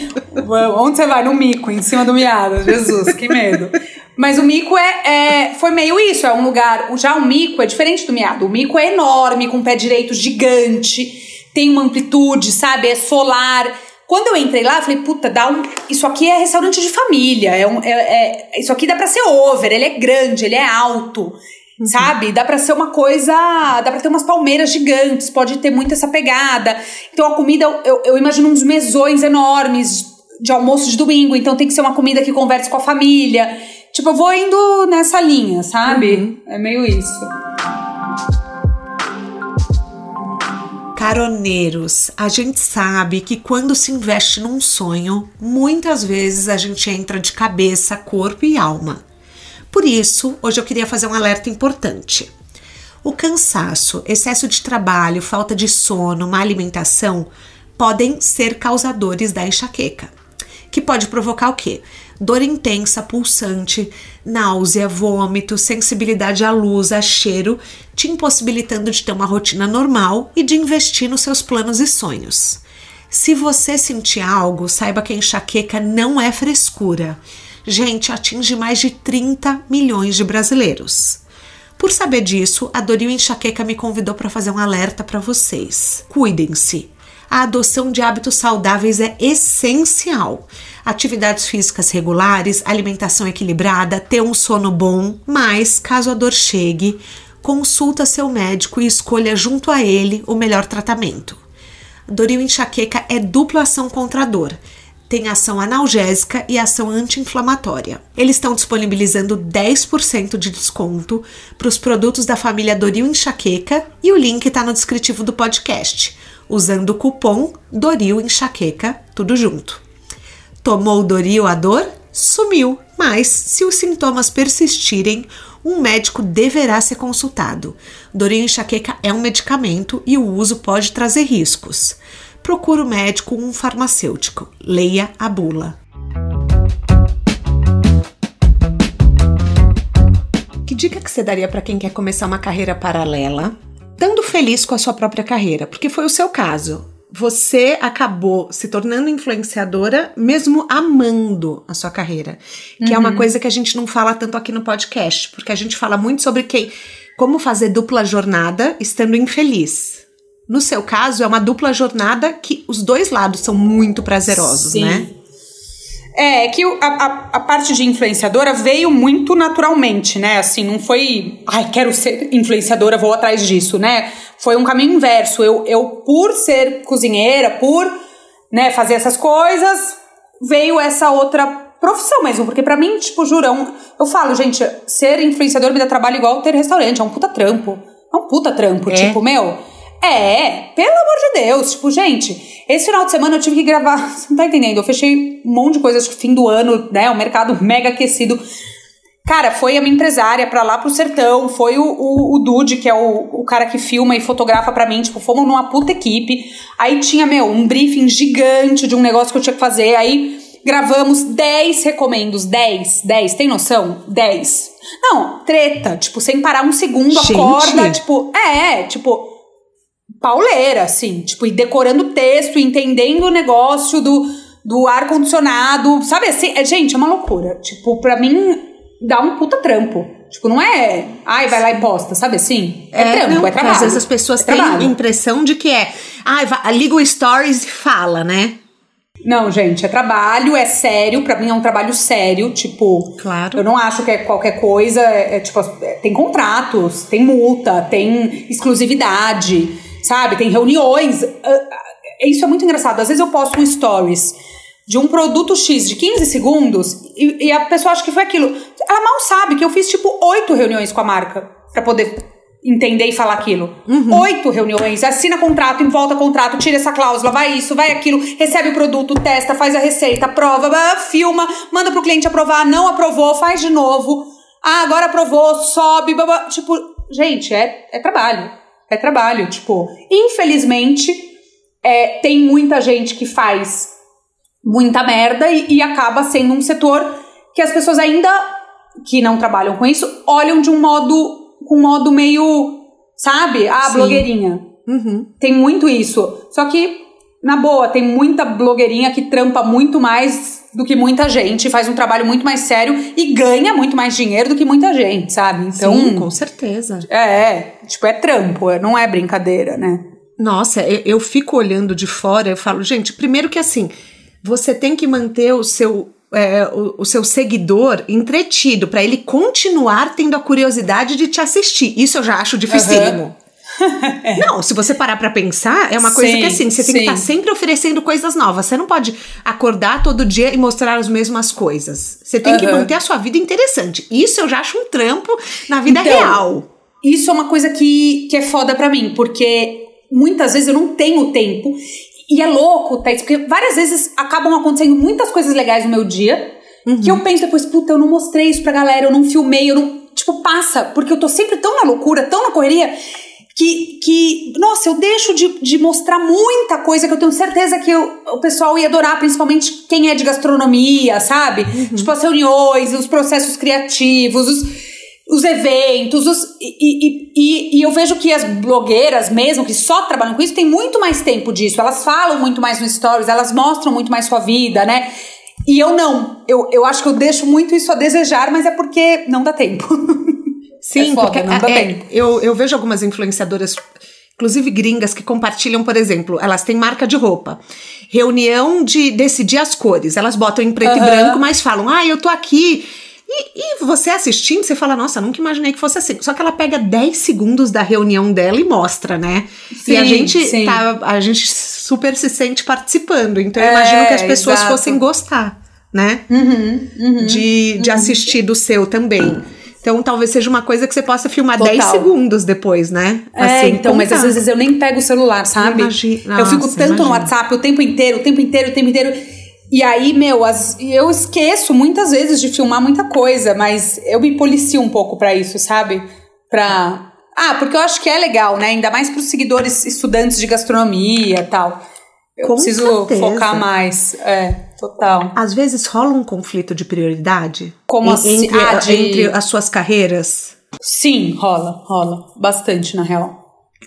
Onde você vai? No mico, em cima do miado. Jesus, que medo. Mas o mico é, é, foi meio isso, é um lugar. Já o mico é diferente do miado. O mico é enorme, com pé direito gigante, tem uma amplitude, sabe? É solar. Quando eu entrei lá, eu falei, puta, dá um. Isso aqui é restaurante de família. É um, é, é... Isso aqui dá pra ser over, ele é grande, ele é alto. Uhum. Sabe? Dá pra ser uma coisa. Dá pra ter umas palmeiras gigantes, pode ter muito essa pegada. Então a comida, eu, eu imagino uns mesões enormes de almoço de domingo, então tem que ser uma comida que converse com a família. Tipo, eu vou indo nessa linha, sabe? Uhum. É meio isso. Caroneiros, a gente sabe que quando se investe num sonho, muitas vezes a gente entra de cabeça, corpo e alma. Por isso, hoje eu queria fazer um alerta importante. O cansaço, excesso de trabalho, falta de sono, má alimentação podem ser causadores da enxaqueca, que pode provocar o quê? Dor intensa, pulsante, náusea, vômito, sensibilidade à luz, a cheiro, te impossibilitando de ter uma rotina normal e de investir nos seus planos e sonhos. Se você sentir algo, saiba que a enxaqueca não é frescura. Gente, atinge mais de 30 milhões de brasileiros. Por saber disso, a Doril Enxaqueca me convidou para fazer um alerta para vocês. Cuidem-se. a adoção de hábitos saudáveis é essencial. Atividades físicas regulares, alimentação equilibrada, ter um sono bom, mas caso a dor chegue, consulta seu médico e escolha junto a ele o melhor tratamento. Doril enxaqueca é dupla ação contra a dor. Tem ação analgésica e ação anti-inflamatória. Eles estão disponibilizando 10% de desconto para os produtos da família Doril Enxaqueca e o link está no descritivo do podcast, usando o cupom Doril Enxaqueca, tudo junto. Tomou Doril a dor? Sumiu, mas se os sintomas persistirem, um médico deverá ser consultado. Doril enxaqueca é um medicamento e o uso pode trazer riscos. Procure o médico ou um farmacêutico. Leia a bula. Que dica que você daria para quem quer começar uma carreira paralela, estando feliz com a sua própria carreira? Porque foi o seu caso você acabou se tornando influenciadora mesmo amando a sua carreira. Que uhum. é uma uhum. coisa que a gente não fala tanto aqui no podcast, porque a gente fala muito sobre quem, como fazer dupla jornada estando infeliz. No seu caso, é uma dupla jornada que os dois lados são muito prazerosos, Sim. né? É, que a, a, a, parte de influenciadora veio muito naturalmente, né? Assim, não foi, ai, quero ser influenciadora, vou atrás disso, né? Foi um caminho inverso. Eu, eu por ser cozinheira, por né, fazer essas coisas, veio essa outra profissão mesmo. Porque para mim, tipo, jurão, é eu falo, gente, ser influenciador me dá trabalho igual ter restaurante, é um puta trampo. É um puta trampo, é. tipo, meu é, pelo amor de Deus. Tipo, gente, esse final de semana eu tive que gravar. Você não tá entendendo? Eu fechei um monte de coisas no fim do ano, né? O mercado mega aquecido. Cara, foi a minha empresária pra lá pro sertão, foi o, o, o Dude, que é o, o cara que filma e fotografa pra mim, tipo, fomos numa puta equipe. Aí tinha, meu, um briefing gigante de um negócio que eu tinha que fazer. Aí gravamos 10 recomendos, 10, 10, tem noção? 10. Não, treta, tipo, sem parar um segundo, Gente. acorda, tipo, é, tipo, pauleira, assim, tipo, e decorando o texto, entendendo o negócio do, do ar-condicionado, sabe assim? É, gente, é uma loucura. Tipo, pra mim, dá um puta trampo. Tipo, não é, ai, vai lá e posta, sabe assim? É, é trampo, não, é trabalho. Às vezes as pessoas é têm a impressão de que é, ai, liga o stories e fala, né? Não, gente, é trabalho, é sério, para mim é um trabalho sério, tipo, claro. eu não acho que é qualquer coisa, é, é tipo, é, tem contratos, tem multa, tem exclusividade sabe? Tem reuniões. Ah, ah, isso é muito engraçado. Às vezes eu posto um stories de um produto X de 15 segundos e, e, a pessoa acha que foi aquilo. Ela mal sabe que eu fiz tipo oito reuniões com a marca para poder entender e falar aquilo. Uhum. Oito reuniões, assina contrato, envolta contrato, tira essa cláusula, vai isso, vai aquilo, recebe o produto, testa, faz a receita, prova, filma, manda pro cliente aprovar, não aprovou, faz de novo. Ah, agora aprovou, sobe, babá. tipo, gente, é, é trabalho é trabalho. Tipo, infelizmente, é, tem muita gente que faz muita merda e, e acaba sendo um setor que as pessoas ainda que não trabalham com isso olham de um modo com um modo meio sabe ah, blogueirinha uhum. tem muito isso só que na boa tem muita blogueirinha que trampa muito mais do que muita gente faz um trabalho muito mais sério e ganha muito mais dinheiro do que muita gente sabe então Sim, com certeza é, é tipo é trampo não é brincadeira né nossa eu, eu fico olhando de fora eu falo gente primeiro que assim você tem que manter o seu é, o, o, seu seguidor entretido para ele continuar tendo a curiosidade de te assistir. Isso eu já acho dificílimo. Uhum. Não, se você parar para pensar, é uma coisa sim, que assim, você tem sim. que estar tá sempre oferecendo coisas novas. Você não pode acordar todo dia e mostrar as mesmas coisas. Você tem uhum. que manter a sua vida interessante. Isso eu já acho um trampo na vida então, real. Isso é uma coisa que, que é foda para mim, porque muitas vezes eu não tenho tempo e é louco, Thaís, porque várias vezes acabam acontecendo muitas coisas legais no meu dia uhum. que eu penso depois, puta, eu não mostrei isso pra galera, eu não filmei, eu não. Tipo, passa, porque eu tô sempre tão na loucura, tão na correria, que, que nossa, eu deixo de, de mostrar muita coisa que eu tenho certeza que eu, o pessoal ia adorar, principalmente quem é de gastronomia, sabe? Uhum. Tipo, as reuniões, os processos criativos, os os eventos, os, e, e, e, eu vejo que as blogueiras mesmo, que só trabalham com isso, têm muito mais tempo disso. Elas falam muito mais no stories, elas mostram muito mais sua vida, né? E eu não. Eu, eu acho que eu deixo muito isso a desejar, mas é porque não dá tempo. Sim, é foda, porque não dá é, tempo. Eu, eu vejo algumas influenciadoras inclusive gringas que compartilham, por exemplo, elas têm marca de roupa. Reunião de decidir as cores. Elas botam em preto uhum. e branco, mas falam: "Ah, eu tô aqui e, e, você assistindo, você fala, nossa, nunca imaginei que fosse assim. Só que ela pega 10 segundos da reunião dela e mostra, né? Sim, e a gente tá, a gente super se sente participando. Então eu é, imagino que as pessoas exato. fossem gostar, né? Uhum, uhum, de, de uhum. assistir do seu também. Então talvez seja uma coisa que você possa filmar Total. 10 segundos depois, né? É, assim, então, mas às vezes eu nem pego o celular, sabe? Imagina, eu fico tanto imagina. no WhatsApp o tempo inteiro, o tempo inteiro, o tempo inteiro. E aí, meu, as, eu esqueço muitas vezes de filmar muita coisa, mas eu me policio um pouco para isso, sabe? Pra. Ah, porque eu acho que é legal, né? Ainda mais para os seguidores estudantes de gastronomia e tal. Eu Com preciso certeza. focar mais. É, total. Às vezes rola um conflito de prioridade? Como assim? Entre, ah, de... entre as suas carreiras? Sim, rola, rola. Bastante, na real.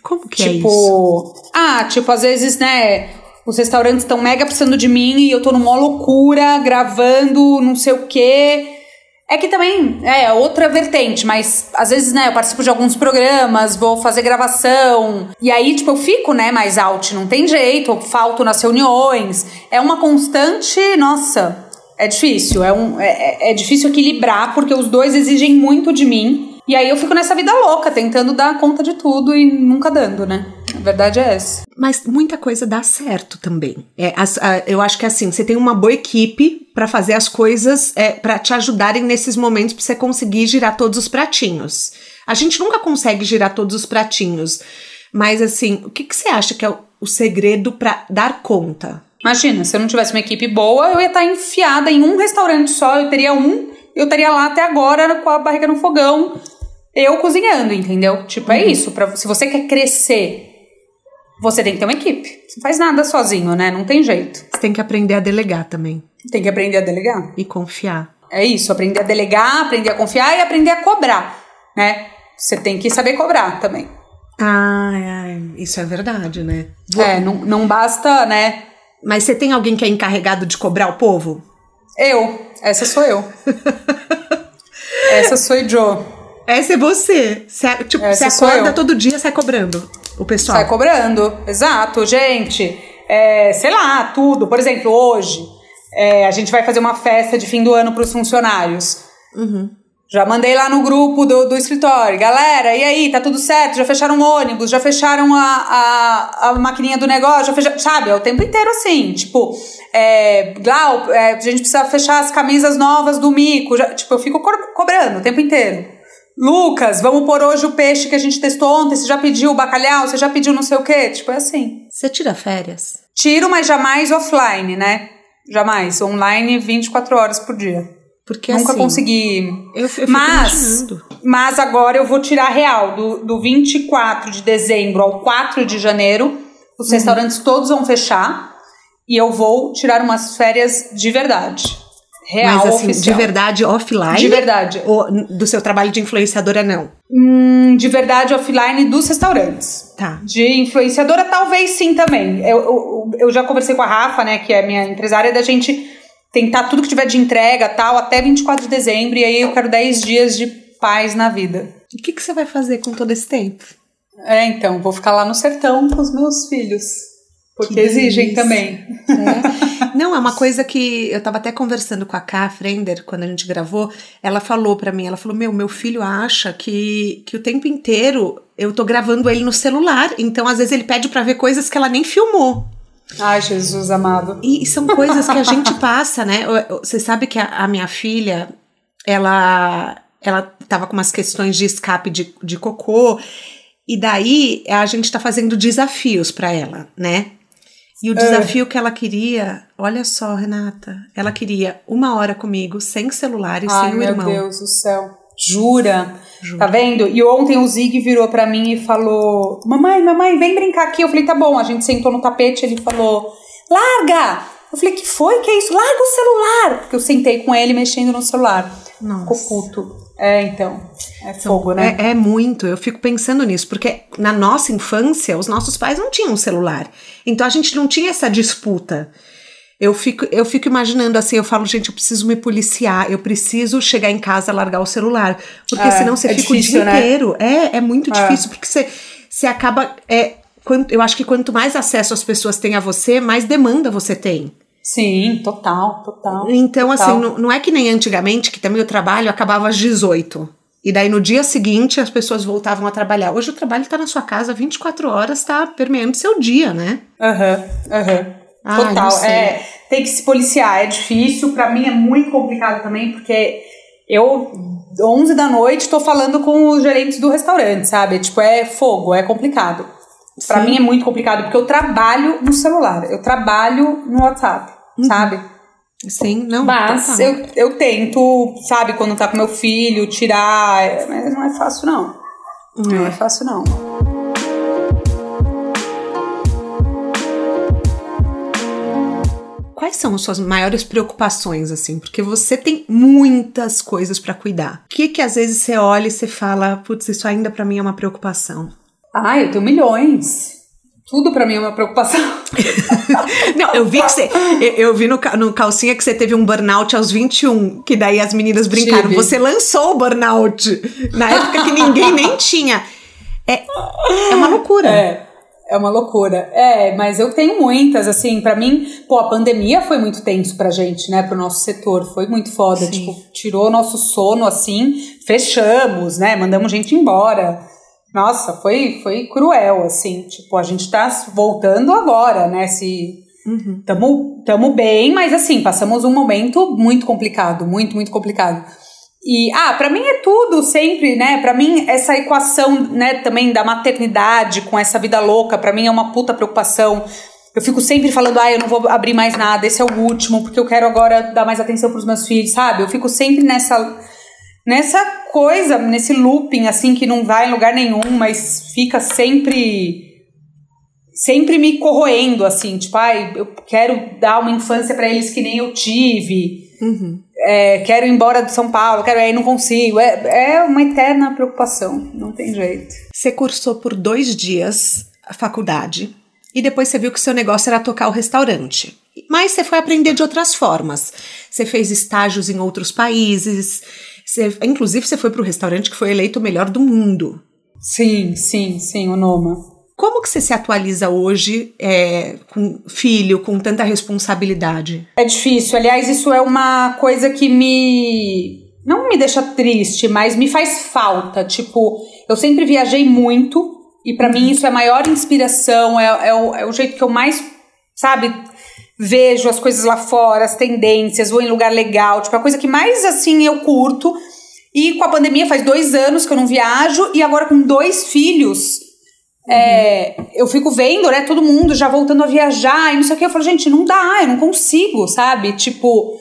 Como que tipo, é isso? Ah, tipo, às vezes, né? Os restaurantes estão mega precisando de mim e eu tô numa loucura, gravando não sei o quê. É que também é outra vertente, mas às vezes, né, eu participo de alguns programas, vou fazer gravação, e aí, tipo, eu fico, né, mais out, não tem jeito, eu falto nas reuniões. É uma constante, nossa, é difícil, é, um, é, é, é difícil equilibrar, porque os dois exigem muito de mim. E aí eu fico nessa vida louca, tentando dar conta de tudo e nunca dando, né? Verdade é essa. Mas muita coisa dá certo também. É, as, a, eu acho que assim, você tem uma boa equipe para fazer as coisas, é, para te ajudarem nesses momentos para você conseguir girar todos os pratinhos. A gente nunca consegue girar todos os pratinhos. Mas assim, o que, que você acha que é o, o segredo para dar conta? Imagina, se eu não tivesse uma equipe boa, eu ia estar enfiada em um restaurante só, eu teria um, eu estaria lá até agora com a barriga no fogão, eu cozinhando, entendeu? Tipo, é uhum. é isso. Pra, se você quer crescer, você tem que ter uma equipe. Você não faz nada sozinho, né? Não tem jeito. Você tem que aprender a delegar também. Tem que aprender a delegar. E confiar. É isso, aprender a delegar, aprender a confiar e aprender a cobrar, né? Você tem que saber cobrar também. Ah, isso é verdade, né? É, não, não basta, né? Mas você tem alguém que é encarregado de cobrar o povo? Eu. Essa sou eu. Essa sou Joe. Essa é você. Você, tipo, você acorda todo dia sai cobrando o pessoal. Sai cobrando, exato. Gente, é, sei lá, tudo. Por exemplo, hoje é, a gente vai fazer uma festa de fim do ano para os funcionários. Uhum. Já mandei lá no grupo do, do escritório. Galera, e aí, tá tudo certo? Já fecharam o ônibus, já fecharam a, a, a maquininha do negócio, já fecharam. Sabe, é o tempo inteiro assim. Tipo, é, Glau, é, a gente precisa fechar as camisas novas do mico. Já, tipo, eu fico co cobrando o tempo inteiro. Lucas, vamos pôr hoje o peixe que a gente testou ontem. Você já pediu o bacalhau? Você já pediu não sei o quê? Tipo, é assim. Você tira férias? Tiro, mas jamais offline, né? Jamais. Online 24 horas por dia. Porque Nunca assim, consegui. Eu, eu mas, mas agora eu vou tirar real. Do, do 24 de dezembro ao 4 de janeiro, os uhum. restaurantes todos vão fechar. E eu vou tirar umas férias de verdade real Mas assim, oficial. de verdade offline? De verdade. Ou do seu trabalho de influenciadora, não? Hum, de verdade offline dos restaurantes. Tá. De influenciadora, talvez sim também. Eu, eu, eu já conversei com a Rafa, né, que é minha empresária, da gente tentar tudo que tiver de entrega tal, até 24 de dezembro, e aí eu quero 10 dias de paz na vida. E o que, que você vai fazer com todo esse tempo? É, então, vou ficar lá no sertão com os meus filhos. Porque exigem também. É. Não, é uma coisa que eu estava até conversando com a Ká Frender quando a gente gravou. Ela falou para mim, ela falou: "Meu, meu filho acha que, que o tempo inteiro eu tô gravando ele no celular, então às vezes ele pede para ver coisas que ela nem filmou". Ai, Jesus amado. E, e são coisas que a gente passa, né? Você sabe que a, a minha filha, ela ela tava com umas questões de escape de, de cocô e daí a gente tá fazendo desafios para ela, né? E o desafio é. que ela queria, olha só, Renata, ela queria uma hora comigo, sem celular e Ai, sem o irmão. Meu Deus do céu. Jura? Jura? Tá vendo? E ontem o Zig virou para mim e falou: Mamãe, mamãe, vem brincar aqui. Eu falei: Tá bom. A gente sentou no tapete. Ele falou: Larga! Eu falei: Que foi? Que é isso? Larga o celular! Porque eu sentei com ele mexendo no celular. Nossa. Ficou puto. É, então. É fogo, né? É, é, muito. Eu fico pensando nisso, porque na nossa infância, os nossos pais não tinham celular. Então a gente não tinha essa disputa. Eu fico, eu fico imaginando assim, eu falo, gente, eu preciso me policiar, eu preciso chegar em casa largar o celular. Porque é, senão você é fica difícil, o dia né? inteiro. É, é muito é. difícil, porque você, você acaba. É, eu acho que quanto mais acesso as pessoas têm a você, mais demanda você tem. Sim, total, total. Então, total. assim, não, não é que nem antigamente, que também o trabalho acabava às 18. E daí no dia seguinte as pessoas voltavam a trabalhar. Hoje o trabalho tá na sua casa 24 horas, tá permeando seu dia, né? Aham, uhum, aham. Uhum. Total. é, tem que se policiar, é difícil. Para mim é muito complicado também, porque eu, 11 da noite, tô falando com os gerentes do restaurante, sabe? Tipo, é fogo, é complicado. Para mim é muito complicado, porque eu trabalho no celular, eu trabalho no WhatsApp, uhum. sabe? Sim, não. Mas eu, eu tento, sabe, quando tá com meu filho, tirar. Mas não é fácil, não. Não é, é fácil, não. Quais são as suas maiores preocupações, assim? Porque você tem muitas coisas para cuidar. O que que às vezes você olha e você fala, putz, isso ainda para mim é uma preocupação? Ah, eu tenho milhões. Tudo para mim é uma preocupação. Não, eu vi que você. Eu, vi no, no calcinha que você teve um burnout aos 21, que daí as meninas brincaram. Tive. Você lançou o burnout na época que ninguém nem tinha. É, é uma loucura. É. É uma loucura. É, mas eu tenho muitas, assim, para mim, pô, a pandemia foi muito tenso pra gente, né, pro nosso setor, foi muito foda, Sim. tipo, tirou nosso sono, assim, fechamos, né, mandamos gente embora. Nossa, foi, foi cruel, assim, tipo, a gente tá voltando agora, né, se... Uhum. Tamo, tamo bem, mas assim, passamos um momento muito complicado, muito, muito complicado. E, ah, para mim é tudo sempre, né? Para mim, essa equação, né, também da maternidade com essa vida louca, para mim é uma puta preocupação. Eu fico sempre falando, ah, eu não vou abrir mais nada, esse é o último, porque eu quero agora dar mais atenção pros meus filhos, sabe? Eu fico sempre nessa nessa coisa, nesse looping assim que não vai em lugar nenhum, mas fica sempre sempre me corroendo assim, tipo, ai, eu quero dar uma infância para eles que nem eu tive. Uhum é, quero ir embora de São Paulo, quero ir, não consigo. É, é uma eterna preocupação, não tem jeito. Você cursou por dois dias a faculdade e depois você viu que seu negócio era tocar o restaurante. Mas você foi aprender de outras formas. Você fez estágios em outros países. Você, inclusive, você foi para o restaurante que foi eleito o melhor do mundo. Sim, sim, sim, o Noma. Como que você se atualiza hoje é, com filho, com tanta responsabilidade? É difícil. Aliás, isso é uma coisa que me. Não me deixa triste, mas me faz falta. Tipo, eu sempre viajei muito e para mim isso é a maior inspiração, é, é, o, é o jeito que eu mais, sabe, vejo as coisas lá fora, as tendências, vou em lugar legal. Tipo, a coisa que mais assim eu curto. E com a pandemia faz dois anos que eu não viajo e agora com dois filhos é, eu fico vendo, né, todo mundo já voltando a viajar e não sei o que. Eu falo, gente, não dá, eu não consigo, sabe? Tipo,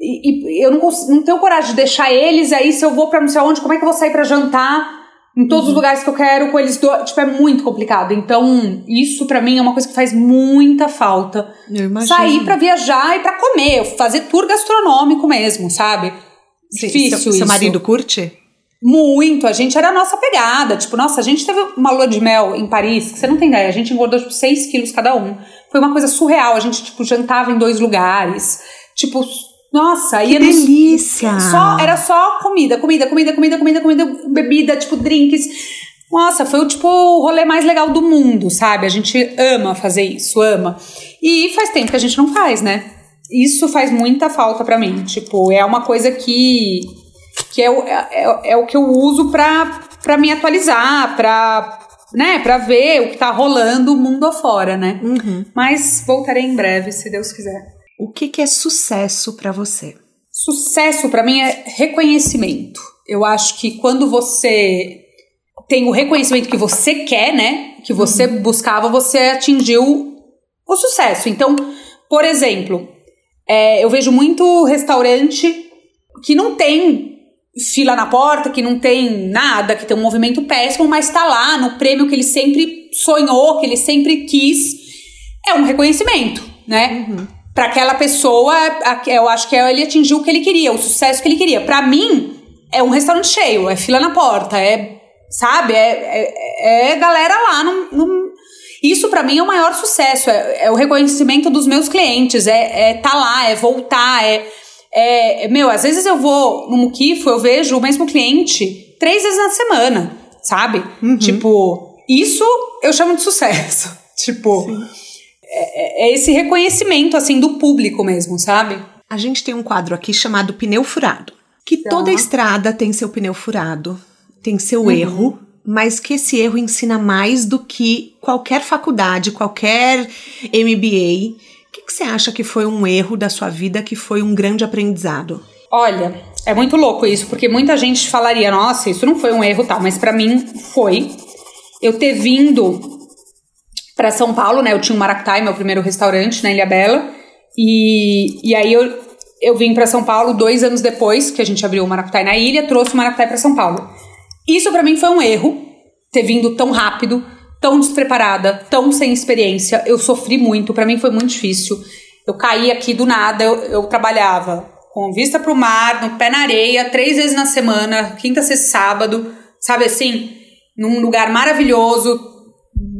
e, e eu não, consigo, não tenho coragem de deixar eles aí. Se eu vou pra não sei onde, como é que eu vou sair pra jantar em todos uhum. os lugares que eu quero com eles dois? Tipo, é muito complicado. Então, isso para mim é uma coisa que faz muita falta. Eu imagino. Sair pra viajar e pra comer, fazer tour gastronômico mesmo, sabe? Difícil seu, isso. Seu marido curte? Muito, a gente era a nossa pegada. Tipo, nossa, a gente teve uma lua de mel em Paris, que você não tem ideia, a gente engordou tipo 6 quilos cada um. Foi uma coisa surreal, a gente, tipo, jantava em dois lugares. Tipo, nossa, que delícia! Só, era só comida, comida, comida, comida, comida, comida, bebida, tipo, drinks. Nossa, foi o tipo o rolê mais legal do mundo, sabe? A gente ama fazer isso, ama. E faz tempo que a gente não faz, né? Isso faz muita falta para mim. Tipo, é uma coisa que que é o, é, é, é o que eu uso para me atualizar, para né, para ver o que tá rolando o mundo afora, né? Uhum. Mas voltarei em breve, se Deus quiser. O que, que é sucesso para você? Sucesso para mim é reconhecimento. Eu acho que quando você tem o reconhecimento que você quer, né, que você uhum. buscava, você atingiu o sucesso. Então, por exemplo, é, eu vejo muito restaurante que não tem fila na porta, que não tem nada, que tem um movimento péssimo, mas está lá no prêmio que ele sempre sonhou, que ele sempre quis, é um reconhecimento, né? Uhum. Para aquela pessoa, eu acho que ele atingiu o que ele queria, o sucesso que ele queria. Para mim, é um restaurante cheio, é fila na porta, é, sabe, é, é, é galera lá no, no isso para mim é o maior sucesso, é, é, o reconhecimento dos meus clientes, é, é tá lá, é voltar, é é, meu, às vezes eu vou no Muquifo, eu vejo o mesmo cliente três vezes na semana, sabe? Uhum. Tipo, isso eu chamo de sucesso. tipo, é, é, esse reconhecimento, assim, do público mesmo, sabe? A gente tem um quadro aqui chamado Pneu Furado. Que tá. toda estrada tem seu pneu furado, tem seu uhum. erro, mas que esse erro ensina mais do que qualquer faculdade, qualquer MBA. O que, que você acha que foi um erro da sua vida que foi um grande aprendizado? Olha, é muito louco isso, porque muita gente falaria, nossa, isso não foi um erro, tal, mas para mim foi. Eu ter vindo para São Paulo, né? Eu tinha um Maractai, meu primeiro restaurante na Ilha Bela, e, e aí eu, eu vim para São Paulo dois anos depois que a gente abriu o Maractai na ilha, trouxe o Maractai para São Paulo. Isso para mim foi um erro, ter vindo tão rápido, tão despreparada, tão sem experiência. Eu sofri muito, para mim foi muito difícil. Eu caí aqui do nada, eu, eu trabalhava com vista para o mar, no pé na areia, três vezes na semana, quinta, sexta, sábado, sabe assim, num lugar maravilhoso.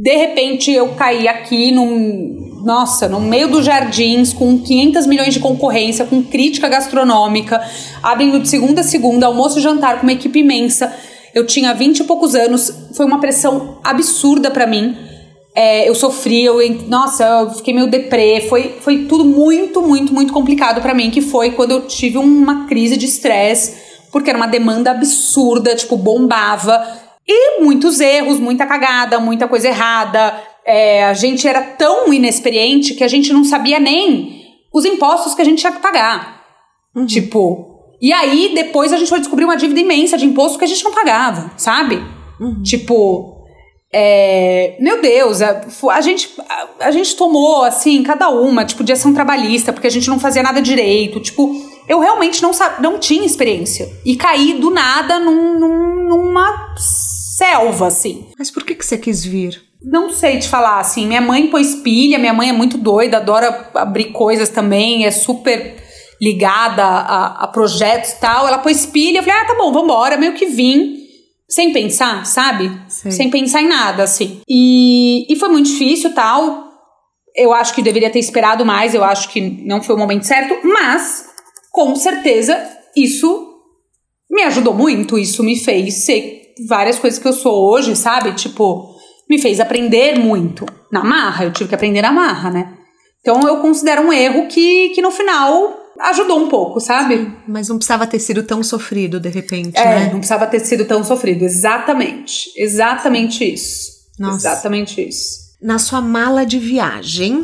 De repente eu caí aqui num, nossa, no meio dos jardins, com 500 milhões de concorrência, com crítica gastronômica, abrindo de segunda a segunda, almoço e jantar com uma equipe imensa. Eu tinha 20 e poucos anos, foi uma pressão absurda para mim. É, eu sofri, eu, nossa, eu fiquei meio deprê. Foi, foi tudo muito, muito, muito complicado para mim, que foi quando eu tive uma crise de estresse, porque era uma demanda absurda, tipo, bombava. E muitos erros, muita cagada, muita coisa errada. É, a gente era tão inexperiente que a gente não sabia nem os impostos que a gente tinha que pagar. Uhum. Tipo. E aí, depois a gente foi descobrir uma dívida imensa de imposto que a gente não pagava, sabe? Uhum. Tipo, é, meu Deus, a, a gente, a, a, gente tomou, assim, cada uma, tipo, de ação trabalhista, porque a gente não fazia nada direito. Tipo, eu realmente não, não tinha experiência. E caí do nada num, num, numa selva, assim. Mas por que, que você quis vir? Não sei te falar, assim. Minha mãe pôs pilha, minha mãe é muito doida, adora abrir coisas também, é super ligada a, a projetos e tal. Ela pôs pilha, eu falei, ah, tá bom, vambora, meio que vim sem pensar, sabe? Sem pensar em nada, assim. E, e foi muito difícil tal. Eu acho que deveria ter esperado mais, eu acho que não foi o momento certo, mas com certeza isso me ajudou muito, isso me fez ser várias coisas que eu sou hoje, sabe? Tipo, me fez aprender muito na marra, eu tive que aprender na marra, né? Então eu considero um erro que, que no final ajudou um pouco, sabe? Sim, mas não precisava ter sido tão sofrido de repente, é, né? não precisava ter sido tão sofrido. Exatamente. Exatamente isso. Nossa. Exatamente isso. Na sua mala de viagem,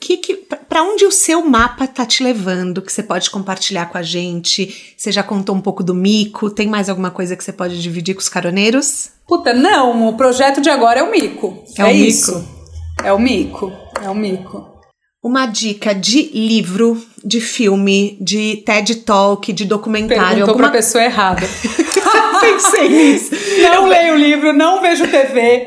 que, que para onde o seu mapa tá te levando que você pode compartilhar com a gente? Você já contou um pouco do mico? Tem mais alguma coisa que você pode dividir com os caroneiros? Puta, não. O projeto de agora é o mico. É, é o isso. Mico. É o mico. É o mico uma dica de livro, de filme, de TED Talk, de documentário. Perguntou alguma... pra pessoa errada. Pensei nisso. Não eu... leio livro, não vejo TV,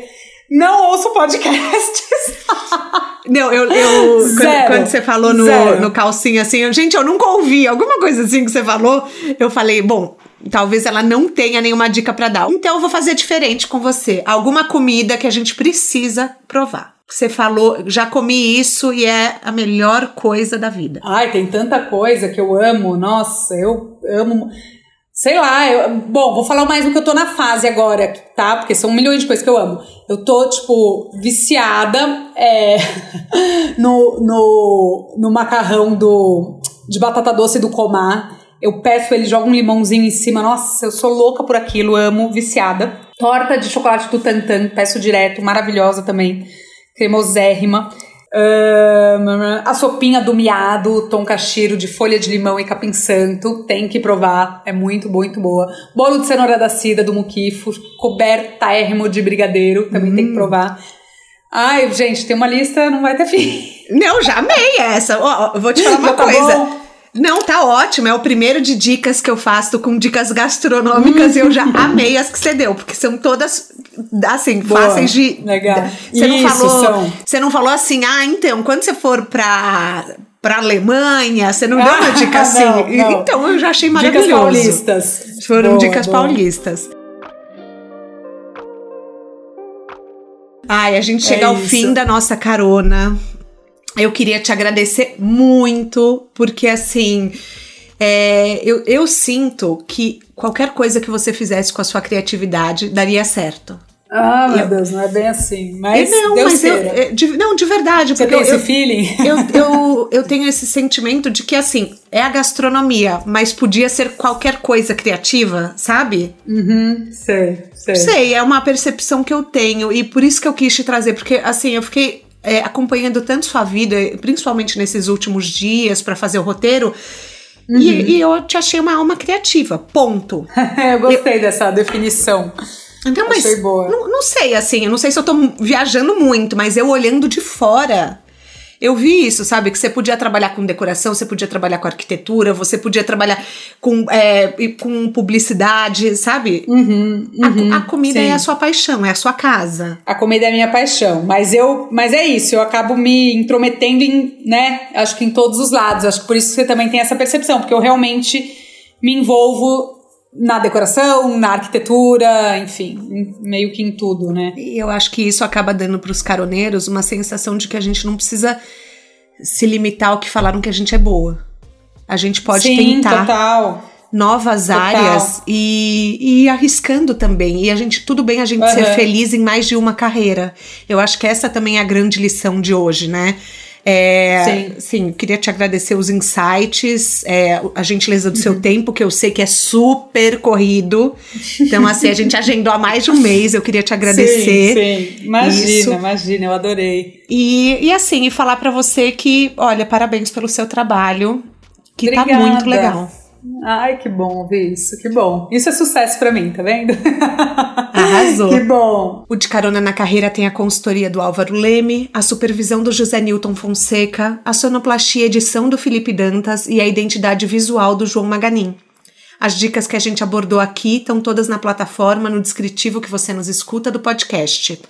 não ouço podcasts. Não, eu, eu quando, quando, você falou no, no calcinha assim, eu, gente, eu nunca ouvi alguma coisa assim que você falou. Eu falei, bom, talvez ela não tenha nenhuma dica para dar. Então eu vou fazer diferente com você. Alguma comida que a gente precisa provar. Você falou, já comi isso e é a melhor coisa da vida. Ai, tem tanta coisa que eu amo. Nossa, eu amo. Sei lá, eu, bom, vou falar mais do que eu tô na fase agora, tá? Porque são milhões de coisas que eu amo. Eu tô, tipo, viciada é, no, no, no macarrão do, de batata doce do Comar. Eu peço, ele joga um limãozinho em cima. Nossa, eu sou louca por aquilo, amo, viciada. Torta de chocolate do Tantan, peço direto, maravilhosa também cremosérrima. Uh, a sopinha do miado, tonkashiro de folha de limão e capim santo, tem que provar, é muito, muito boa. Bolo de cenoura da cida do muquifo, cobertérrimo de brigadeiro, também hum. tem que hum. provar. Ai, gente, tem uma lista, não vai ter fim. Não, já amei essa. Ó, vou te falar uma tá coisa. Bom. Não, tá ótimo. É o primeiro de dicas que eu faço com dicas gastronômicas e eu já amei as que você deu, porque são todas assim, Boa, fáceis de. Legal. Você não falou. São. Você não falou assim, ah, então, quando você for pra para Alemanha, você não deu uma dica assim. não, não. Então eu já achei maravilhoso. Dicas paulistas. Foram boa, dicas boa. paulistas. Ai, a gente chega é ao isso. fim da nossa carona eu queria te agradecer muito, porque assim. É, eu, eu sinto que qualquer coisa que você fizesse com a sua criatividade daria certo. Ah, meu eu, Deus, não é bem assim. Mas não, deu mas eu, é, de, não, de verdade. Você tem eu, esse feeling? Eu, eu, eu tenho esse sentimento de que, assim, é a gastronomia, mas podia ser qualquer coisa criativa, sabe? Uhum, sei, sei. Sei, é uma percepção que eu tenho e por isso que eu quis te trazer, porque, assim, eu fiquei é, acompanhando tanto sua vida, principalmente nesses últimos dias, para fazer o roteiro. Uhum. E, e, eu te achei uma alma criativa, ponto. eu gostei eu, dessa definição. Então, mas Achei boa. Não, não sei, assim, eu não sei se eu tô viajando muito, mas eu olhando de fora, eu vi isso, sabe? Que você podia trabalhar com decoração, você podia trabalhar com arquitetura, você podia trabalhar com, é, com publicidade, sabe? Uhum, uhum, a, a, comida sim. é a sua paixão, é a sua casa. A comida é a minha paixão, mas eu, mas é isso, eu acabo me intrometendo em, né? Acho que em todos os lados. Acho que por isso que você também tem essa percepção, porque eu realmente me envolvo na decoração, na arquitetura, enfim, meio que em tudo, né? E eu acho que isso acaba dando para os caroneiros uma sensação de que a gente não precisa se limitar ao que falaram que a gente é boa. A gente pode Sim, tentar total. novas total. áreas e, e ir arriscando também. E a gente, tudo bem a gente uhum. ser feliz em mais de uma carreira. Eu acho que essa também é a grande lição de hoje, né? É, sim. sim, queria te agradecer os insights, é, a gentileza do uhum. seu tempo, que eu sei que é super corrido. Então, assim, a gente agendou há mais de um mês, eu queria te agradecer. Sim, sim. Imagina, isso. imagina, eu adorei. E, e assim, e falar para você que, olha, parabéns pelo seu trabalho, que Obrigada. tá muito legal. Ai, que bom ouvir isso, que bom. Isso é sucesso para mim, tá vendo? Arrasou. que bom. O De Carona na Carreira tem a consultoria do Álvaro Leme, a supervisão do José Newton Fonseca, a sonoplastia edição do Felipe Dantas e a identidade visual do João Maganin. As dicas que a gente abordou aqui estão todas na plataforma, no descritivo que você nos escuta do podcast.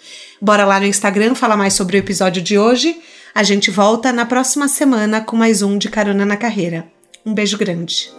Bora lá no Instagram falar mais sobre o episódio de hoje. A gente volta na próxima semana com mais um de Carona na Carreira. Um beijo grande.